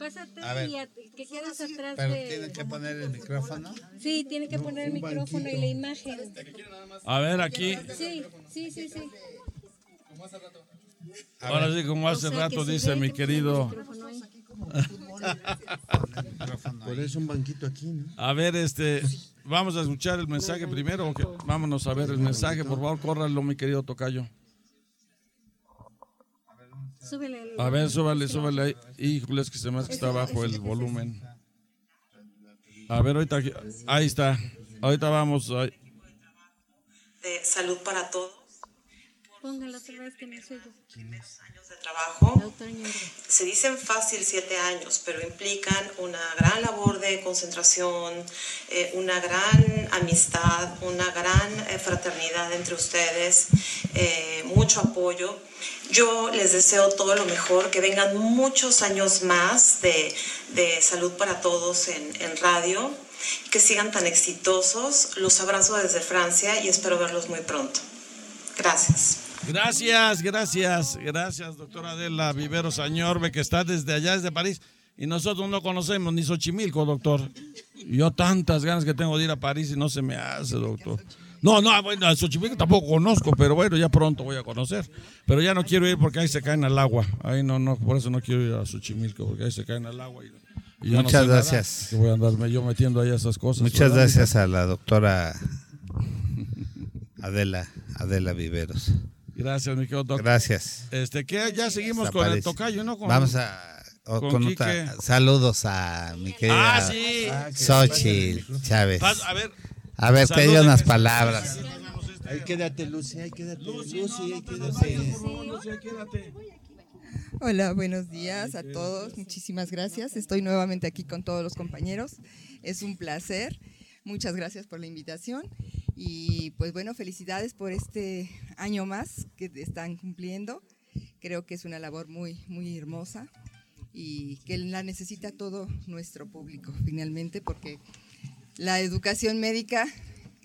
Pásate A ver. y a- que quedes atrás Pero de... tienen que poner el micrófono. Sí, tiene que poner el micrófono y la imagen. A ver, aquí. Sí, sí, sí, sí. Ahora sí, como hace O sea, rato dice ve mi tiene querido. Por eso un banquito aquí, ¿no? A ver, este, vamos a escuchar el mensaje primero. Vámonos a ver el mensaje, por favor, córralo, mi querido Tocayo. Súbele el- A ver, súbale, súbale ahí. Híjole, es que se me hace que está bajo el volumen. A ver, ahorita, ahí está. Ahorita vamos. ahí. de salud para todos Póngala otra vez que se oye. De trabajo. Se dicen fácil siete años, pero implican una gran labor de concentración, eh, una gran amistad, una gran eh, fraternidad entre ustedes, eh, mucho apoyo. Yo les deseo todo lo mejor, que vengan muchos años más de, de salud para todos en, en radio, que sigan tan exitosos. Los abrazo desde Francia y espero verlos muy pronto. Gracias. Gracias, gracias, gracias, doctora Adela Viveros Añorbe, que está desde allá, desde París. Y nosotros no conocemos ni Xochimilco, doctor. Yo tantas ganas que tengo de ir a París y no se me hace, doctor. No, no, bueno, a Xochimilco tampoco conozco, pero bueno, ya pronto voy a conocer. Pero ya no quiero ir porque ahí se caen al agua. Ahí no, no, por eso no quiero ir a Xochimilco, porque ahí se caen al agua. Y, y no Muchas gracias. que voy a andarme yo metiendo ahí esas cosas. Muchas ¿verdad, gracias a la doctora Adela, Adela Viveros. Gracias, mi querido doctor. Gracias. Este, que ya seguimos Hasta con el tocayo, ¿no? Con- Vamos a o- con con otra- saludos a mi querida Ah, sí. Xochitl Chávez. Pas- a ver. A ver, diga unas palabras. Ahí quédate, Lucy, ahí quédate. Lucy, ahí quédate. Hola, buenos días a todos. Muchísimas gracias. Estoy nuevamente aquí con todos los compañeros. Es un placer. Muchas gracias por la invitación. Y pues bueno, felicidades por este año más que están cumpliendo. Creo que es una labor muy, muy hermosa y que la necesita todo nuestro público finalmente porque la educación médica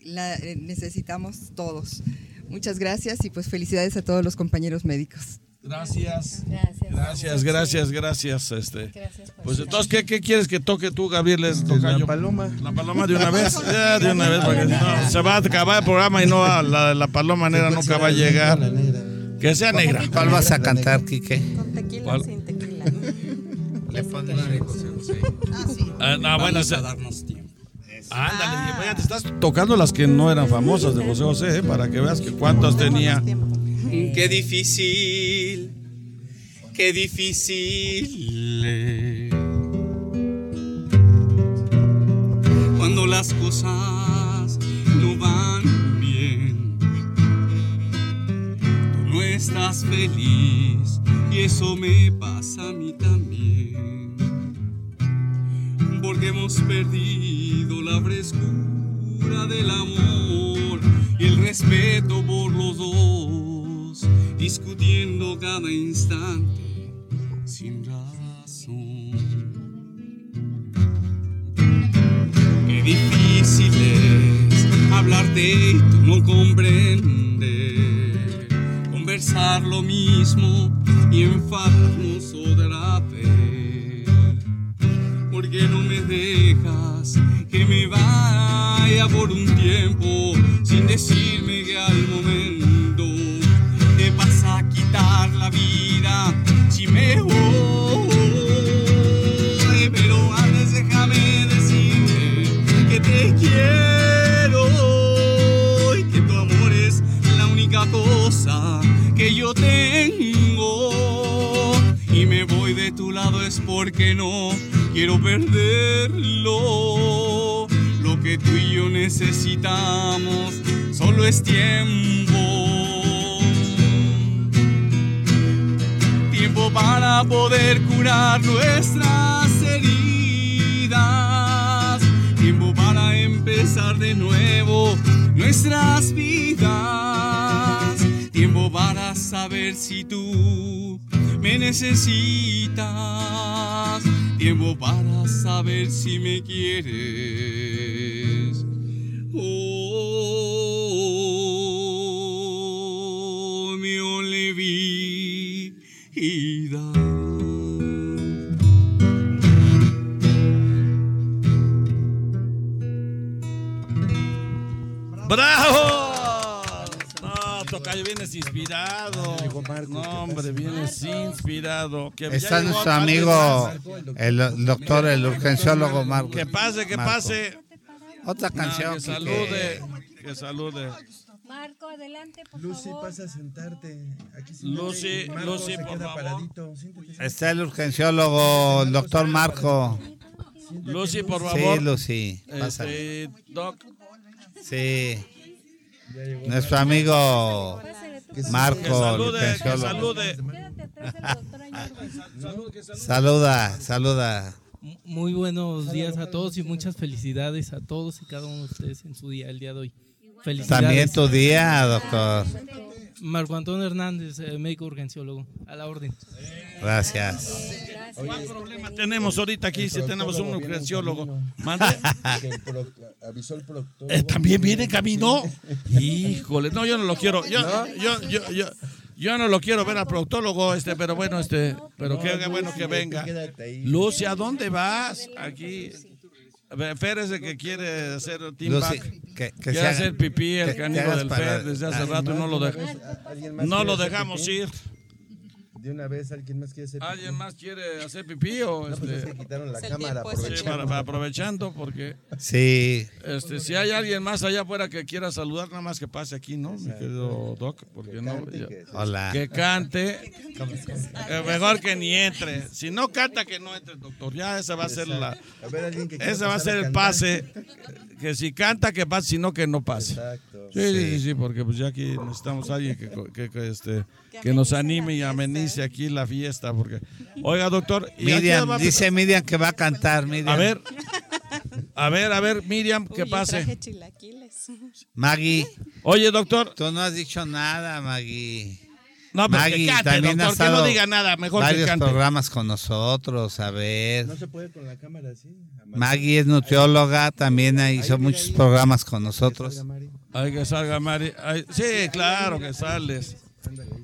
la eh, necesitamos todos. Muchas gracias y pues felicidades a todos los compañeros médicos. Gracias. Gracias, gracias, gracias. Este, pues entonces, ¿qué, qué quieres que toque tú, Gabriel? La paloma. La paloma de una vez. Ya, de una vez, porque si no, se va a acabar el programa y no va- la, la paloma negra nunca va a llegar. Que sea negra. ¿Cuál vas a cantar, Quique? ¿Cuál? Le pones Ah, no, bueno, se- Ándale, vaya, te estás tocando las que no eran famosas de José José, eh, para que veas que cuántas tenía. Qué difícil, qué difícil. Cuando las cosas no van bien, tú no estás feliz y eso me pasa a mí también. Porque hemos perdido la frescura del amor y el respeto por los dos, discutiendo cada instante sin razón. Qué difícil es hablarte y tú no comprendes, conversar lo mismo y enfadarnos otra vez. Porque no me dejas que me vaya por un tiempo sin decirme que al momento la vida si me voy. Pero antes déjame decirte que te quiero y que tu amor es la única cosa que yo tengo. Y me voy de tu lado es porque no quiero perderlo. Lo que tú y yo necesitamos solo es. Tiempo para poder curar nuestras heridas. Tiempo para empezar de nuevo nuestras vidas. Tiempo para saber si tú me necesitas. Tiempo para saber si me quieres. Oh, ¡Bravo! No, Tocayo, vienes inspirado. No, hombre, vienes inspirado. Que Está nuestro amigo, el doctor, el urgenciólogo Marco. Que pase, que pase. Otra canción. que salude. Que salude. Marco, adelante, por Lucy, pasa a sentarte. Aquí Lucy, Marco Lucy, se por queda favor. paradito. Siéntate. Está el urgenciólogo, el doctor Marco. Lucy, por favor. Sí, Lucy. Este, Doc. Sí. Nuestro amigo Que Marco, salude, salude. Saluda, saluda. Muy buenos días a todos y muchas felicidades a todos y cada uno de ustedes en su día, el día de hoy. Felicidades. También tu día, doctor. Marco Antonio Hernández, eh, médico urgenciólogo, a la orden. Gracias. ¿Cuál problema tenemos ahorita aquí si tenemos un urgenciólogo? Mande. Que el pro- avisó el proctólogo. Eh, También viene en camino. Híjole, no, yo no lo quiero. Yo, yo, yo, yo, yo no lo quiero ver al proctólogo, este, pero bueno, este, pero qué, qué bueno que venga. Lucy, ¿a dónde vas? Aquí. El que quiere hacer team Lucy, back. que- que quiere hacer pipí el que canijo del para- Fer desde hace rato y no lo, ¿Alguien deja, más- alguien más no lo dejamos pipí? ir. De una vez, ¿alguien más quiere hacer pipí? ¿Alguien más quiere hacer pipí o No, pues este? es que quitaron la cámara, aprovechando. para- aprovechando porque Sí. este, si hay alguien más allá afuera que quiera saludar, nada más que pase aquí, ¿no? Mi querido Doc, porque no. ya- Hola. Que cante. Eh, mejor que ni entre. Si no canta, que no entre, doctor. Ya esa va a ser la. A ver, alguien que quiera Ese va a ser el cantar. pase. Que si canta, que pase, si no, que no pase. Sí, sí, sí, sí, porque pues ya aquí necesitamos a alguien que, que, que, este, que nos anime y amenice aquí la fiesta. Porque, oiga, doctor. Miriam, va- dice Miriam que va a cantar, Miriam. A ver, a ver, a ver, Miriam, que Uy, yo pase. traje chilaquiles. Maggie. Oye, doctor. Tú no has dicho nada, Maggie. No, pero que Maggie cante, también ha doctor, que no estado diga nada, mejor que varios cante. programas con nosotros, a ver. No se puede con la cámara así. Maggie es nutrióloga, también hizo muchos programas con nosotros. Ay, que salga Mari. Ay, sí, claro que sales.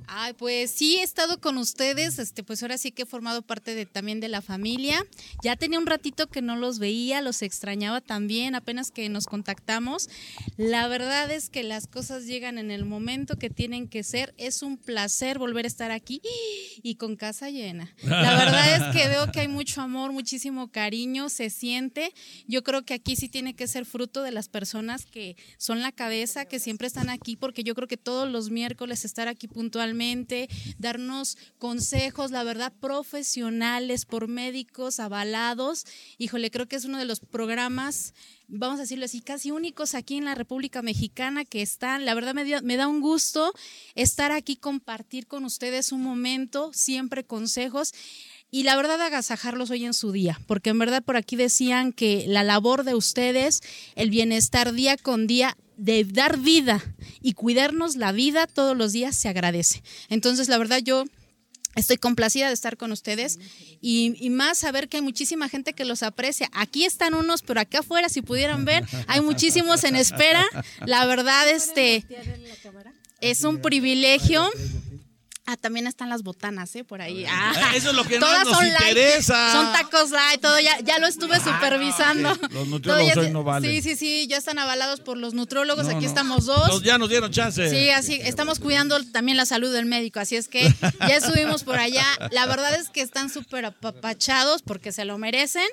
Ay, pues sí, he estado con ustedes, este, pues ahora sí que he formado parte de, también de la familia. Ya tenía un ratito que no los veía, los extrañaba también, apenas que nos contactamos. La verdad es que las cosas llegan en el momento que tienen que ser. Es un placer volver a estar aquí y con casa llena. La verdad es que veo que hay mucho amor, muchísimo cariño, se siente. Yo creo que aquí sí tiene que ser fruto de las personas que son la cabeza, que siempre están aquí, porque yo creo que todos los miércoles estar aquí puntualmente, darnos consejos, la verdad, profesionales por médicos avalados. Híjole, creo que es uno de los programas, vamos a decirlo así, casi únicos aquí en la República Mexicana que están. La verdad me, me da un gusto estar aquí, compartir con ustedes un momento, siempre consejos. Y la verdad, agasajarlos hoy en su día, porque en verdad por aquí decían que la labor de ustedes, el bienestar día con día, de dar vida y cuidarnos la vida todos los días se agradece. Entonces, la verdad, yo estoy complacida de estar con ustedes y, y más saber que hay muchísima gente que los aprecia. Aquí están unos, pero acá afuera, si pudieran ver, hay muchísimos en espera. La verdad, este es un privilegio. Ah, también están las botanas, ¿eh? Por ahí. Ah, Eh, eso es lo que todas nos son light, interesa. Son tacos light, todo ya, ya lo estuve supervisando. los nutriólogos ya- hoy no valen. Sí, sí, sí, ya están avalados por los nutriólogos, No, aquí no. estamos dos. Nos- ya nos dieron chance. Sí, así estamos cuidando también la salud del médico, así es que ya estuvimos por allá. La verdad es que están súper apapachados porque se lo merecen.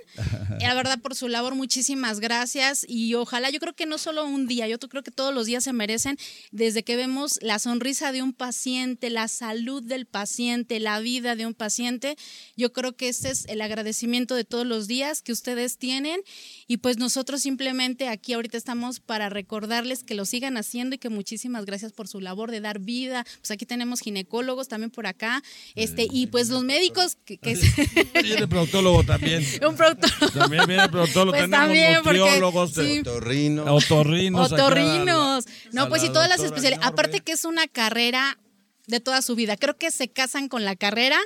Y la verdad por su labor muchísimas gracias y ojalá yo creo que no solo un día, yo creo que todos los días se merecen desde que vemos la sonrisa de un paciente, la salud del paciente, la vida de un paciente. Yo creo que este es el agradecimiento de todos los días que ustedes tienen y pues nosotros simplemente aquí ahorita estamos para recordarles que lo sigan haciendo y que muchísimas gracias por su labor de dar vida. Pues aquí tenemos ginecólogos también por acá, este y pues los médicos que, que Viene proctólogo también. un proctólogo. También viene proctólogo. Pues Tenemos también, nutriólogos, sí. otorrinos. Otorrinos. Otorrinos. No, pues y todas las especialidades. Aparte que es una carrera de toda su vida. Creo que se casan con la carrera.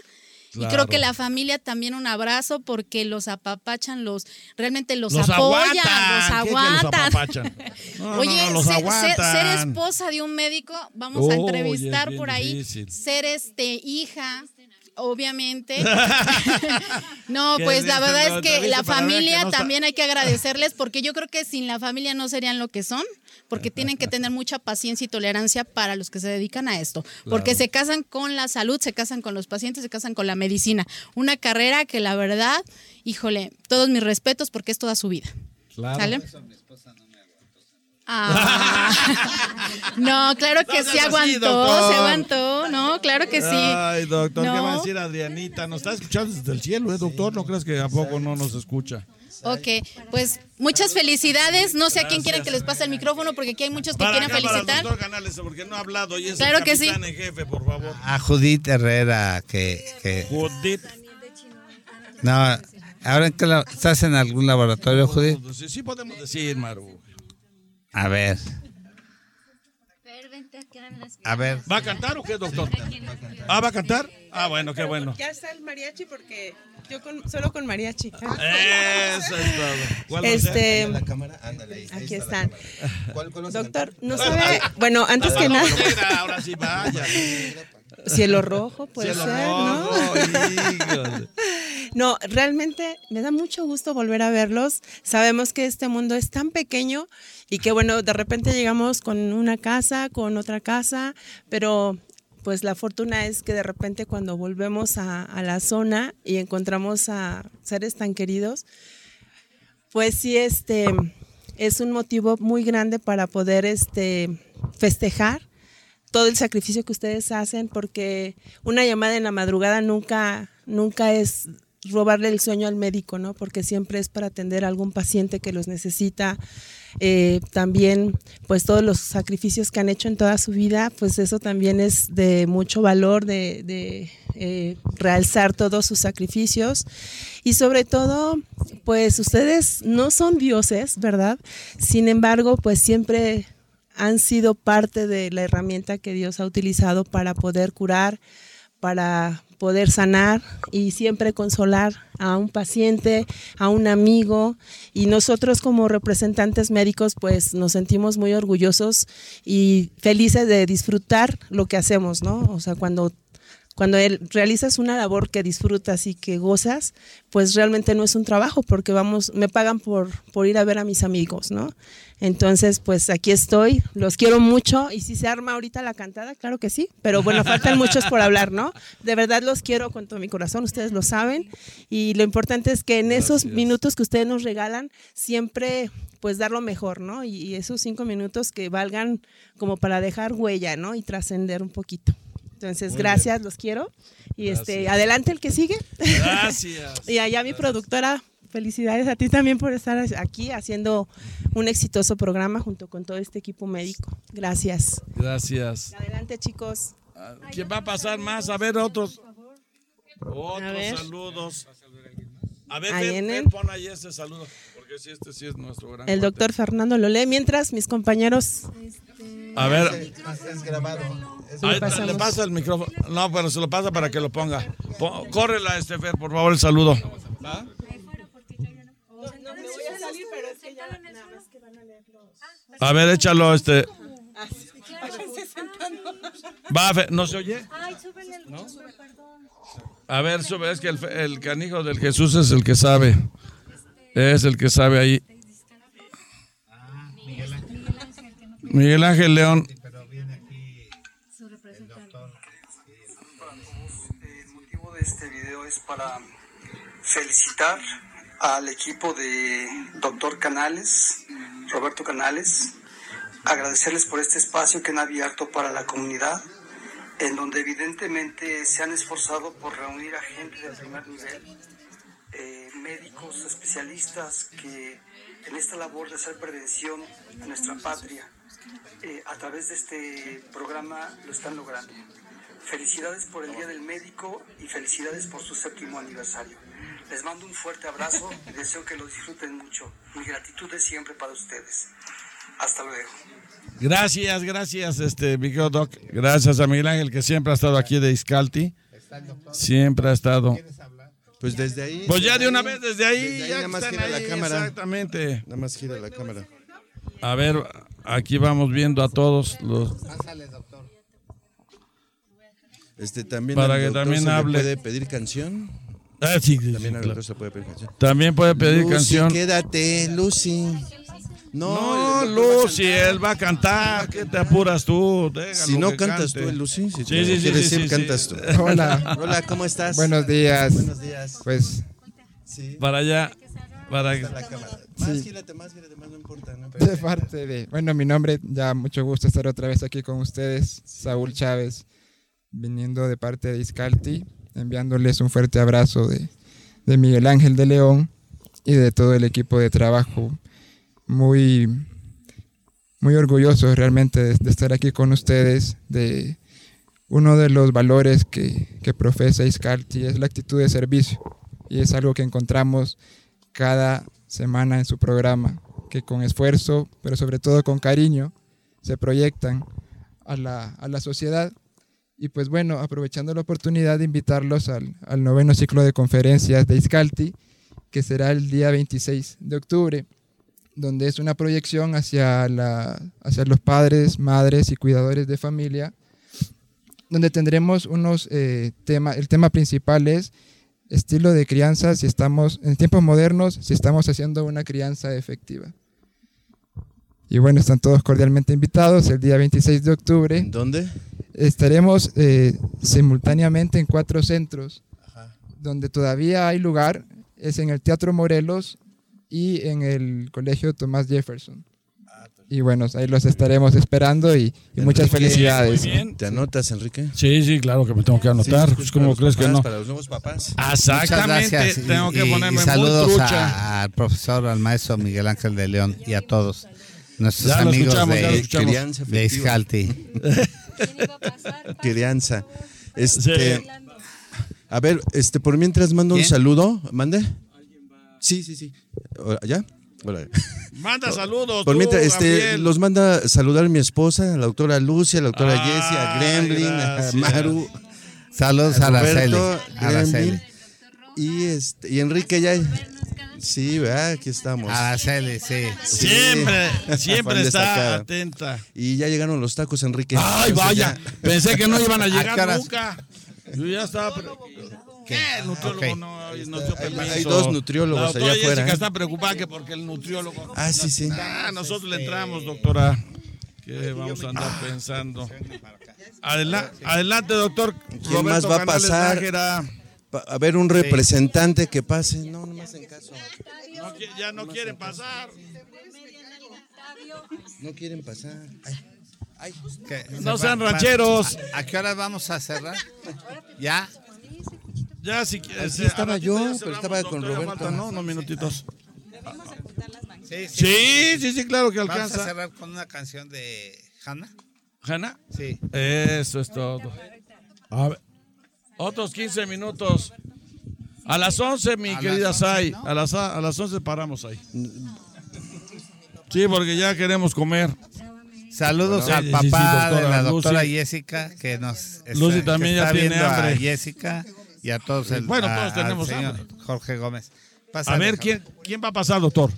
Y creo que la familia también un abrazo porque los apapachan, los realmente los, Los apoyan, aguantan. los ¿Qué que los aguantan. apapachan? No, Oye, no, no, los ser, ser- aguantan. ser esposa de un médico, vamos a entrevistar por ahí, difícil. ser este hija, obviamente. no, pues la verdad es que la familia también hay que agradecerles porque yo creo que sin la familia no serían lo que son, porque tienen que tener mucha paciencia y tolerancia para los que se dedican a esto, porque Claro. se casan con la salud, se casan con los pacientes, se casan con la medicina, una carrera que la verdad, híjole, todos mis respetos porque es toda su vida. Claro. ¿Sale? Ah. no, claro que No sí así, aguantó, se aguantó, no, claro que sí. Ay, doctor, ¿qué No. va a decir Adrianita? Nos está escuchando desde el cielo, ¿eh, doctor? ¿No crees que a poco no nos escucha? Ok, pues muchas felicidades. No sé a quién quieren que les pase el micrófono porque aquí hay muchos que Para quieren acá, para el felicitar. doctor Canales, porque no ha hablado y es Claro el que sí. en jefe, por favor. A Judith Herrera, que... que Judith. no, ¿ahora en qué la- estás en algún laboratorio, Judith? Sí, sí podemos decir, Maru. A ver, a ver. ¿Va a cantar o qué, doctor? Ah, ¿va a cantar? Ah, bueno, qué bueno. Ya está el mariachi porque yo con, solo con mariachi. Eso es todo. Este, La cámara, ándale. ahí, ahí aquí está están. cámara. ¿Cuál- cuál vas a Doctor, no sabe. Bueno, antes que nada. Ahora sí, vaya. Cielo rojo puede Cielo ser, rojo, ¿no? No, realmente me da mucho gusto volver a verlos. Sabemos que este mundo es tan pequeño y que bueno, de repente llegamos con una casa, con otra casa, pero pues la fortuna es que de repente cuando volvemos a, la zona y encontramos a seres tan queridos, pues sí, este es un motivo muy grande para poder este, festejar todo el sacrificio que ustedes hacen, porque una llamada en la madrugada nunca, nunca es robarle el sueño al médico, ¿no? Porque siempre es para atender a algún paciente que los necesita. Eh, también, pues todos los sacrificios que han hecho en toda su vida, pues eso también es de mucho valor, de, de, eh, realzar todos sus sacrificios. Y sobre todo, pues ustedes no son dioses, ¿verdad? Sin embargo, pues siempre han sido parte de la herramienta que Dios ha utilizado para poder curar, para poder sanar y siempre consolar a un paciente, a un amigo. Y nosotros como representantes médicos pues nos sentimos muy orgullosos y felices de disfrutar lo que hacemos, ¿no? O sea, cuando cuando él, realizas una labor que disfrutas y que gozas, pues realmente no es un trabajo porque vamos, me pagan por, por ir a ver a mis amigos, ¿no? Entonces, pues aquí estoy, los quiero mucho y si se arma ahorita la cantada, claro que sí, pero bueno, faltan muchos por hablar, ¿no? De verdad los quiero con todo mi corazón, ustedes lo saben y lo importante es que en esos minutos que ustedes nos regalan, siempre pues dar lo mejor, ¿no? Y, y esos cinco minutos que valgan como para dejar huella, ¿no? Y trascender un poquito. Entonces, Muy gracias, los quiero. Y este, adelante el que sigue. Gracias. y allá mi productora, felicidades a ti también por estar aquí haciendo un exitoso programa junto con todo este equipo médico. Gracias. Gracias. Adelante, chicos. ¿Quién va a pasar más? A ver, otros. Otros ver. saludos. A ver, Ahí. Fer, pon ahí ese saludo. Porque sí, este sí es nuestro gran. El doctor Fernando lo lee mientras mis compañeros. A ver. Es grabado. Ahí, le pasa el micrófono. No, pero se lo pasa para que lo ponga. Po- córrela, este Fer, por favor, el saludo. A ver, échalo, este. Va, Fer, ¿no se oye? A ver, sube, es que el, el canijo del Jesús es el que sabe. Es el que sabe ahí. Miguel Ángel León. Para felicitar al equipo de Doctor Canales, Roberto Canales, agradecerles por este espacio que han abierto para la comunidad, en donde evidentemente se han esforzado por reunir a gente de primer nivel, eh, médicos, especialistas que en esta labor de hacer prevención a nuestra patria, eh, a través de este programa lo están logrando. Felicidades por el Día del Médico y felicidades por su séptimo aniversario. Les mando un fuerte abrazo y deseo que lo disfruten mucho. Mi gratitud es siempre para ustedes. Hasta luego. Gracias, gracias, este, mi querido Doc. Gracias a Miguel Ángel, que siempre ha estado aquí de Iscalti. Siempre ha estado. Pues desde ahí. Pues ya de una vez, desde ahí, Desde ahí ya nada más gira la cámara. Exactamente. Nada más gira la cámara. A ver, aquí vamos viendo a todos los. Este también Para que también hable. puede pedir canción. Ah, sí, sí, También sí, claro. se puede pedir canción. También puede pedir Lucy, canción. Quédate, Lucy. No, a Lucy, él va a cantar. ¿Qué te apuras tú? Déjalo Si no que cantas cante. tú, Lucy. Si Sí, te sí, sí, quieres sí, ir, sí, cantas sí. tú. Hola. Hola, ¿cómo estás? Buenos días. Buenos días. Pues Para allá. Para la cámara. Más Sí. gírate, más gírate, más no importa. ¿no? de parte de, bueno, mi nombre, ya mucho gusto estar otra vez aquí con ustedes, Saúl Chávez, viniendo de parte de Iscalti, enviándoles un fuerte abrazo de, Miguel Ángel de León y de todo el equipo de trabajo. Muy, muy orgulloso realmente de, de estar aquí con ustedes, de uno de los valores que, que profesa Iscalti es la actitud de servicio y es algo que encontramos cada semana en su programa, que con esfuerzo, pero sobre todo con cariño, se proyectan a la, a la sociedad. Y pues bueno, aprovechando la oportunidad de invitarlos al, noveno ciclo de conferencias de Iscalti, que será el día 26 de octubre, donde es una proyección hacia, los padres, madres y cuidadores de familia, donde tendremos unos eh, temas, el tema principal es estilo de crianza si estamos, en tiempos modernos, si estamos haciendo una crianza efectiva. Y bueno, están todos cordialmente invitados el día 26 de octubre. ¿En dónde? Estaremos eh, simultáneamente en cuatro centros, donde todavía hay lugar, es en el Teatro Morelos y en el Colegio Tomás Jefferson. Y bueno, ahí los estaremos esperando y, y muchas felicidades. muy bien. ¿Te anotas, Enrique? Sí, sí, claro que me tengo que anotar. Sí, pues, ¿Cómo crees que no? Para los nuevos papás. Exactamente. Muchas gracias. Tengo Y- que y- ponerme y saludos muy trucha. al profesor, al maestro Miguel Ángel de León y a todos nuestros Ya amigos de, de. Iscalti. Crianza. Este, A ver, este, por mientras mando un ¿Quién? saludo. ¿Mande? Sí, sí, sí. ¿Ya? Hola. Manda saludos. Por tú, mientras, este, los manda saludar mi esposa, la doctora Lucia, la doctora Ay, Jessie, a Gremlin, a gracias. Maru. Saludos a Araceli. Roberto, Araceli. Gremlin. Y, este, y Enrique ya. Sí, ¿verdad? Aquí estamos. Araceli, sí. Sí. Siempre, siempre está destacada. atenta. Y ya llegaron los tacos, Enrique. Ay, Entonces vaya. ya- Pensé que no iban a llegar nunca. Yo ya estaba. pero- ¿Qué? El nutriólogo no, no dio Hay- permiso. hay dos nutriólogos allá afuera, Jessica ¿eh? está preocupada que porque el nutriólogo. Ah, sí, sí. Ah, nosotros le entramos, doctora. ¿Qué vamos a andar pensando? Adela- adelante, doctor. ¿Quién más Roberto va a pasar? Nájera. A ver, un representante que pase. No, no me hacen caso. No ya no quieren pasar. No quieren pasar. Ay. ¿Qué? No ¿Se sean rancheros. ¿A, a qué hora vamos a cerrar? ¿Ya? Ya, si quieres. Así eh, estaba yo, pero estaba con Roberto. ¿no? Unos minutitos. Sí, Sí, sí, sí, claro que Vamos a alcanza. cerrar con una canción de Hanna. ¿Hanna? Sí. Eso es todo. A ver, otros 15 minutos. A las 11, mi A querida las 11, Sai. A, las, a las 11 paramos ahí. Sí, porque ya queremos comer. Saludos Bueno, al papá sí, sí, de doctora la doctora Lucy. Jessica que nos está, Lucy que también ya está tiene viendo hambre. A Jessica y a todos el, Bueno, a- todos al tenemos hambre. Jorge Gómez. A Pásale, ver, Jorge. ¿quién, ¿quién va a pasar, doctor?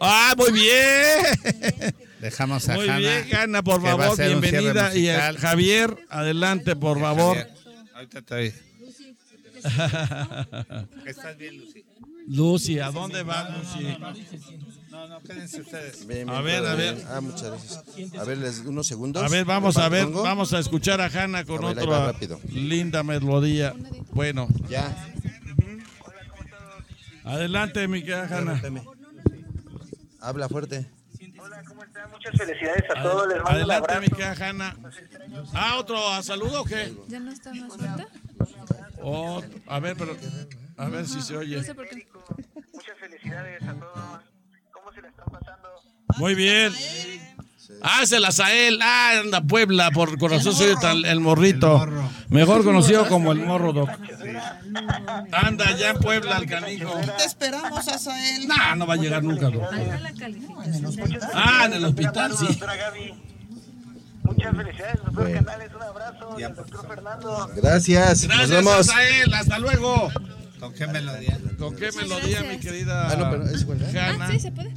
¡Ah, muy bien! Dejamos a Muy Hanna, bien, Hanna, por que a favor, bienvenida. Y a. Javier, adelante, por favor. Javier, ahorita te oí. ¿Estás bien, Lucy? Lucy, ¿a dónde va Lucy? No, no, quédense ustedes. Bien, A bien, ver, todo a bien. ver. Ah, muchas gracias. A ver, les, unos segundos. A ver, vamos a ver, vamos a escuchar a Hanna con A ver, otra rápido. linda melodía. Bueno, Ya. adelante, mi querida Hanna. Habla fuerte. Muchas felicidades a todos. Les mando un Adelante, mi abrazo. querida Hanna. Ah, otro a saludo o qué? ¿Ya no está más fuerte? Oh, a ver, pero a ver si se oye. No sé por qué. Muchas felicidades a todos. ¿Cómo se la están pasando? Muy bien. Ah, es el Azael. Ah, anda Puebla, por corazón soy tal- el morrito. Mejor conocido como el morro, doc. Anda ya en Puebla el canijo. Te esperamos, Azael. No, no va a llegar nunca, doc. Ah, en el hospital, sí. Doctora Gaby. Muchas felicidades, doctor Canales. Un abrazo. Y al doctor Fernando. Gracias. Gracias, Nos vemos. Azael. Hasta luego. ¿Con qué melodía? ¿Con qué melodía, mi querida Ah, no, pero es igual, ¿eh? Hanna? Ah, sí, se puede.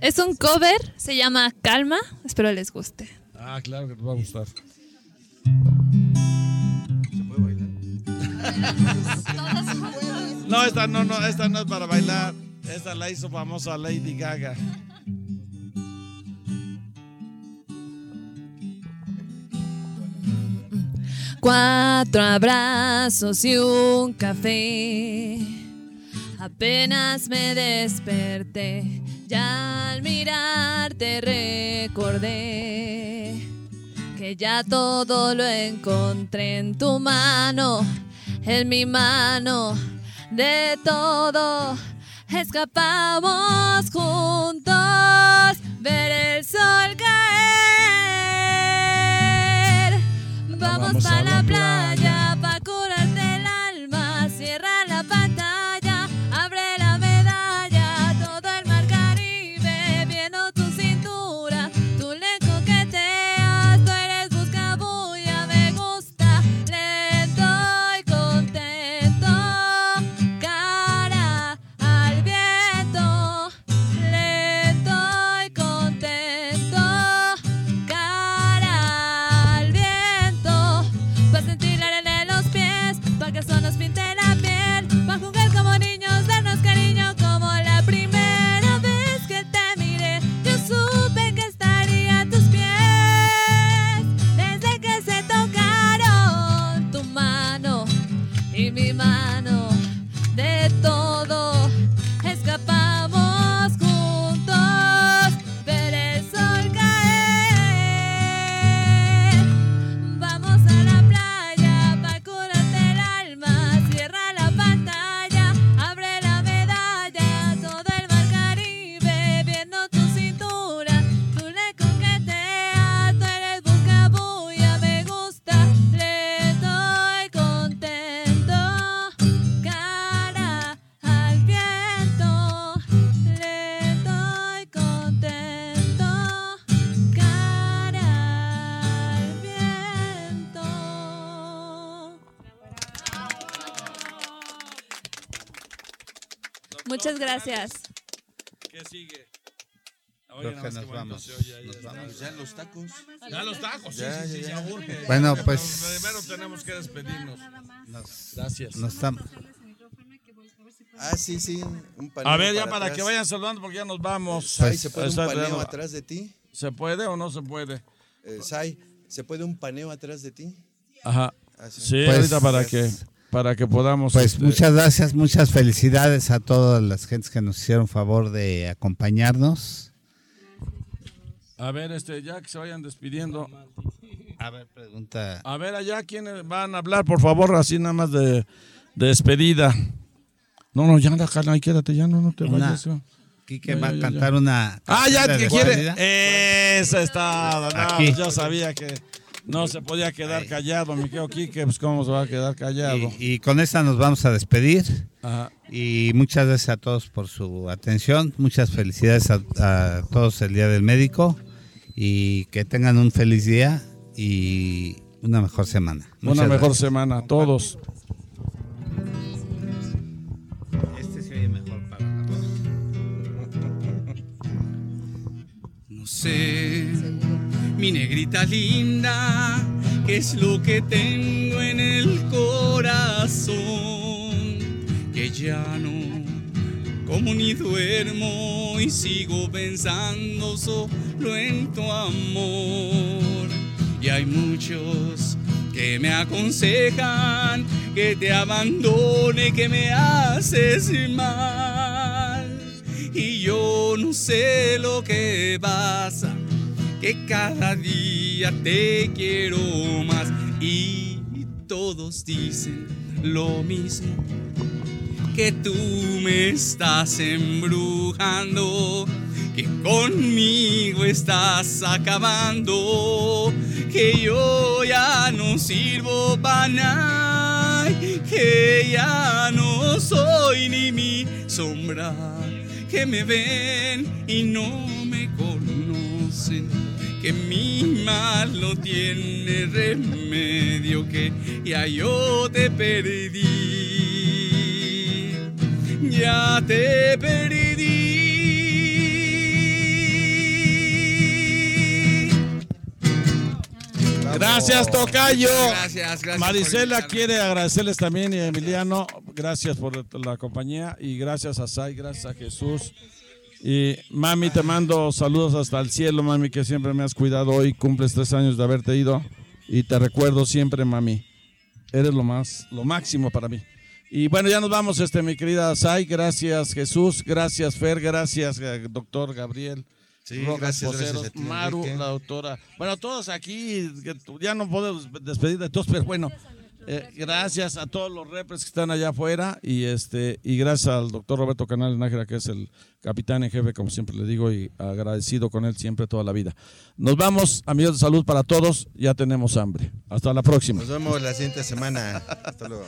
Es un cover, se llama Calma. Espero les guste. Ah, claro que te va a gustar. No, esta no, no, esta no es para bailar. Esta la hizo famosa Lady Gaga. Cuatro abrazos y un café. Apenas me desperté, ya al mirarte recordé que ya todo lo encontré en tu mano, en mi mano, de todo. Escapamos juntos, ver el sol caer. Vamos, Vamos a la playa, gracias. ¿Qué sigue? Creo que nos vamos. Nos vamos. Ya los tacos. Ya los tacos, sí, Ya, sí, sí, ya, ya ya. urge. Bueno, Pero pues- Primero tenemos que despedirnos. Gracias. Nos estamos. Ah, sí, sí. Un paneo A ver, ya para que vayan saludando porque ya nos vamos. Sai, ¿se puede un paneo atrás de ti? ¿Se puede o no se puede? Eh, Sai, ¿se puede un paneo atrás de ti? Ajá. Ah, sí. Sí, Pues- ahorita para que para que podamos Pues este, muchas gracias, muchas felicidades a todas las gentes que nos hicieron favor de acompañarnos. A ver, este, ya que se vayan despidiendo. A ver, pregunta. A ver, allá quiénes van a hablar, por favor, así nada más de, de despedida. No, no, ya, Carla, ahí quédate, ya no, no te Una- vayas. ya. Quique Ya, va a ya, ya. cantar una. Ah, ya, que quiere. Esa está. No, Aquí. Yo sabía que no se podía quedar callado, mi querido Quique, pues cómo se va a quedar callado. Y, y con esta nos vamos a despedir. Ajá. Y muchas gracias a todos por su atención. Muchas felicidades a, a todos el Día del Médico. Y que tengan un feliz día y una mejor semana. Una mejor gracias. semana a todos. Este se oye mejor para voz. No sé, mi negrita linda, qué es lo que tengo en el corazón, que ya no como ni duermo y sigo pensando solo en tu amor. Y hay muchos que me aconsejan que te abandone, que me haces mal. Y yo no sé lo que pasa, que cada día te quiero más. Y todos dicen lo mismo, que tú me estás embrujando, que conmigo estás acabando, que yo ya no sirvo para nada, que ya no soy ni mi sombra, que me ven y no me conocen. Que mi mal no tiene remedio, que ya yo te perdí ya te perdí. Gracias, Tocayo. Gracias, gracias Marisela quiere agradecerles también y a Emiliano, gracias por la compañía y gracias a Sai, gracias a Jesús. Y mami, te mando saludos hasta el cielo, mami, que siempre me has cuidado. Hoy cumples tres años de haberte ido y te recuerdo siempre, mami. Eres lo más, lo máximo para mí. Y bueno, ya nos vamos, este, mi querida Sai. Gracias, Jesús. Gracias, Fer. Gracias, eh, doctor Gabriel. Sí, Rojas gracias, Poceros, ti, Maru, la doctora. Bueno, todos aquí, ya no podemos despedir de todos, pero bueno, eh, gracias a todos los repres que están allá afuera y este y gracias al doctor Roberto Canales Nájera, que es el capitán en jefe, como siempre le digo, y agradecido con él siempre toda la vida. Nos vamos, amigos de salud para todos, ya tenemos hambre. Hasta la próxima. Nos vemos la siguiente semana. Hasta luego.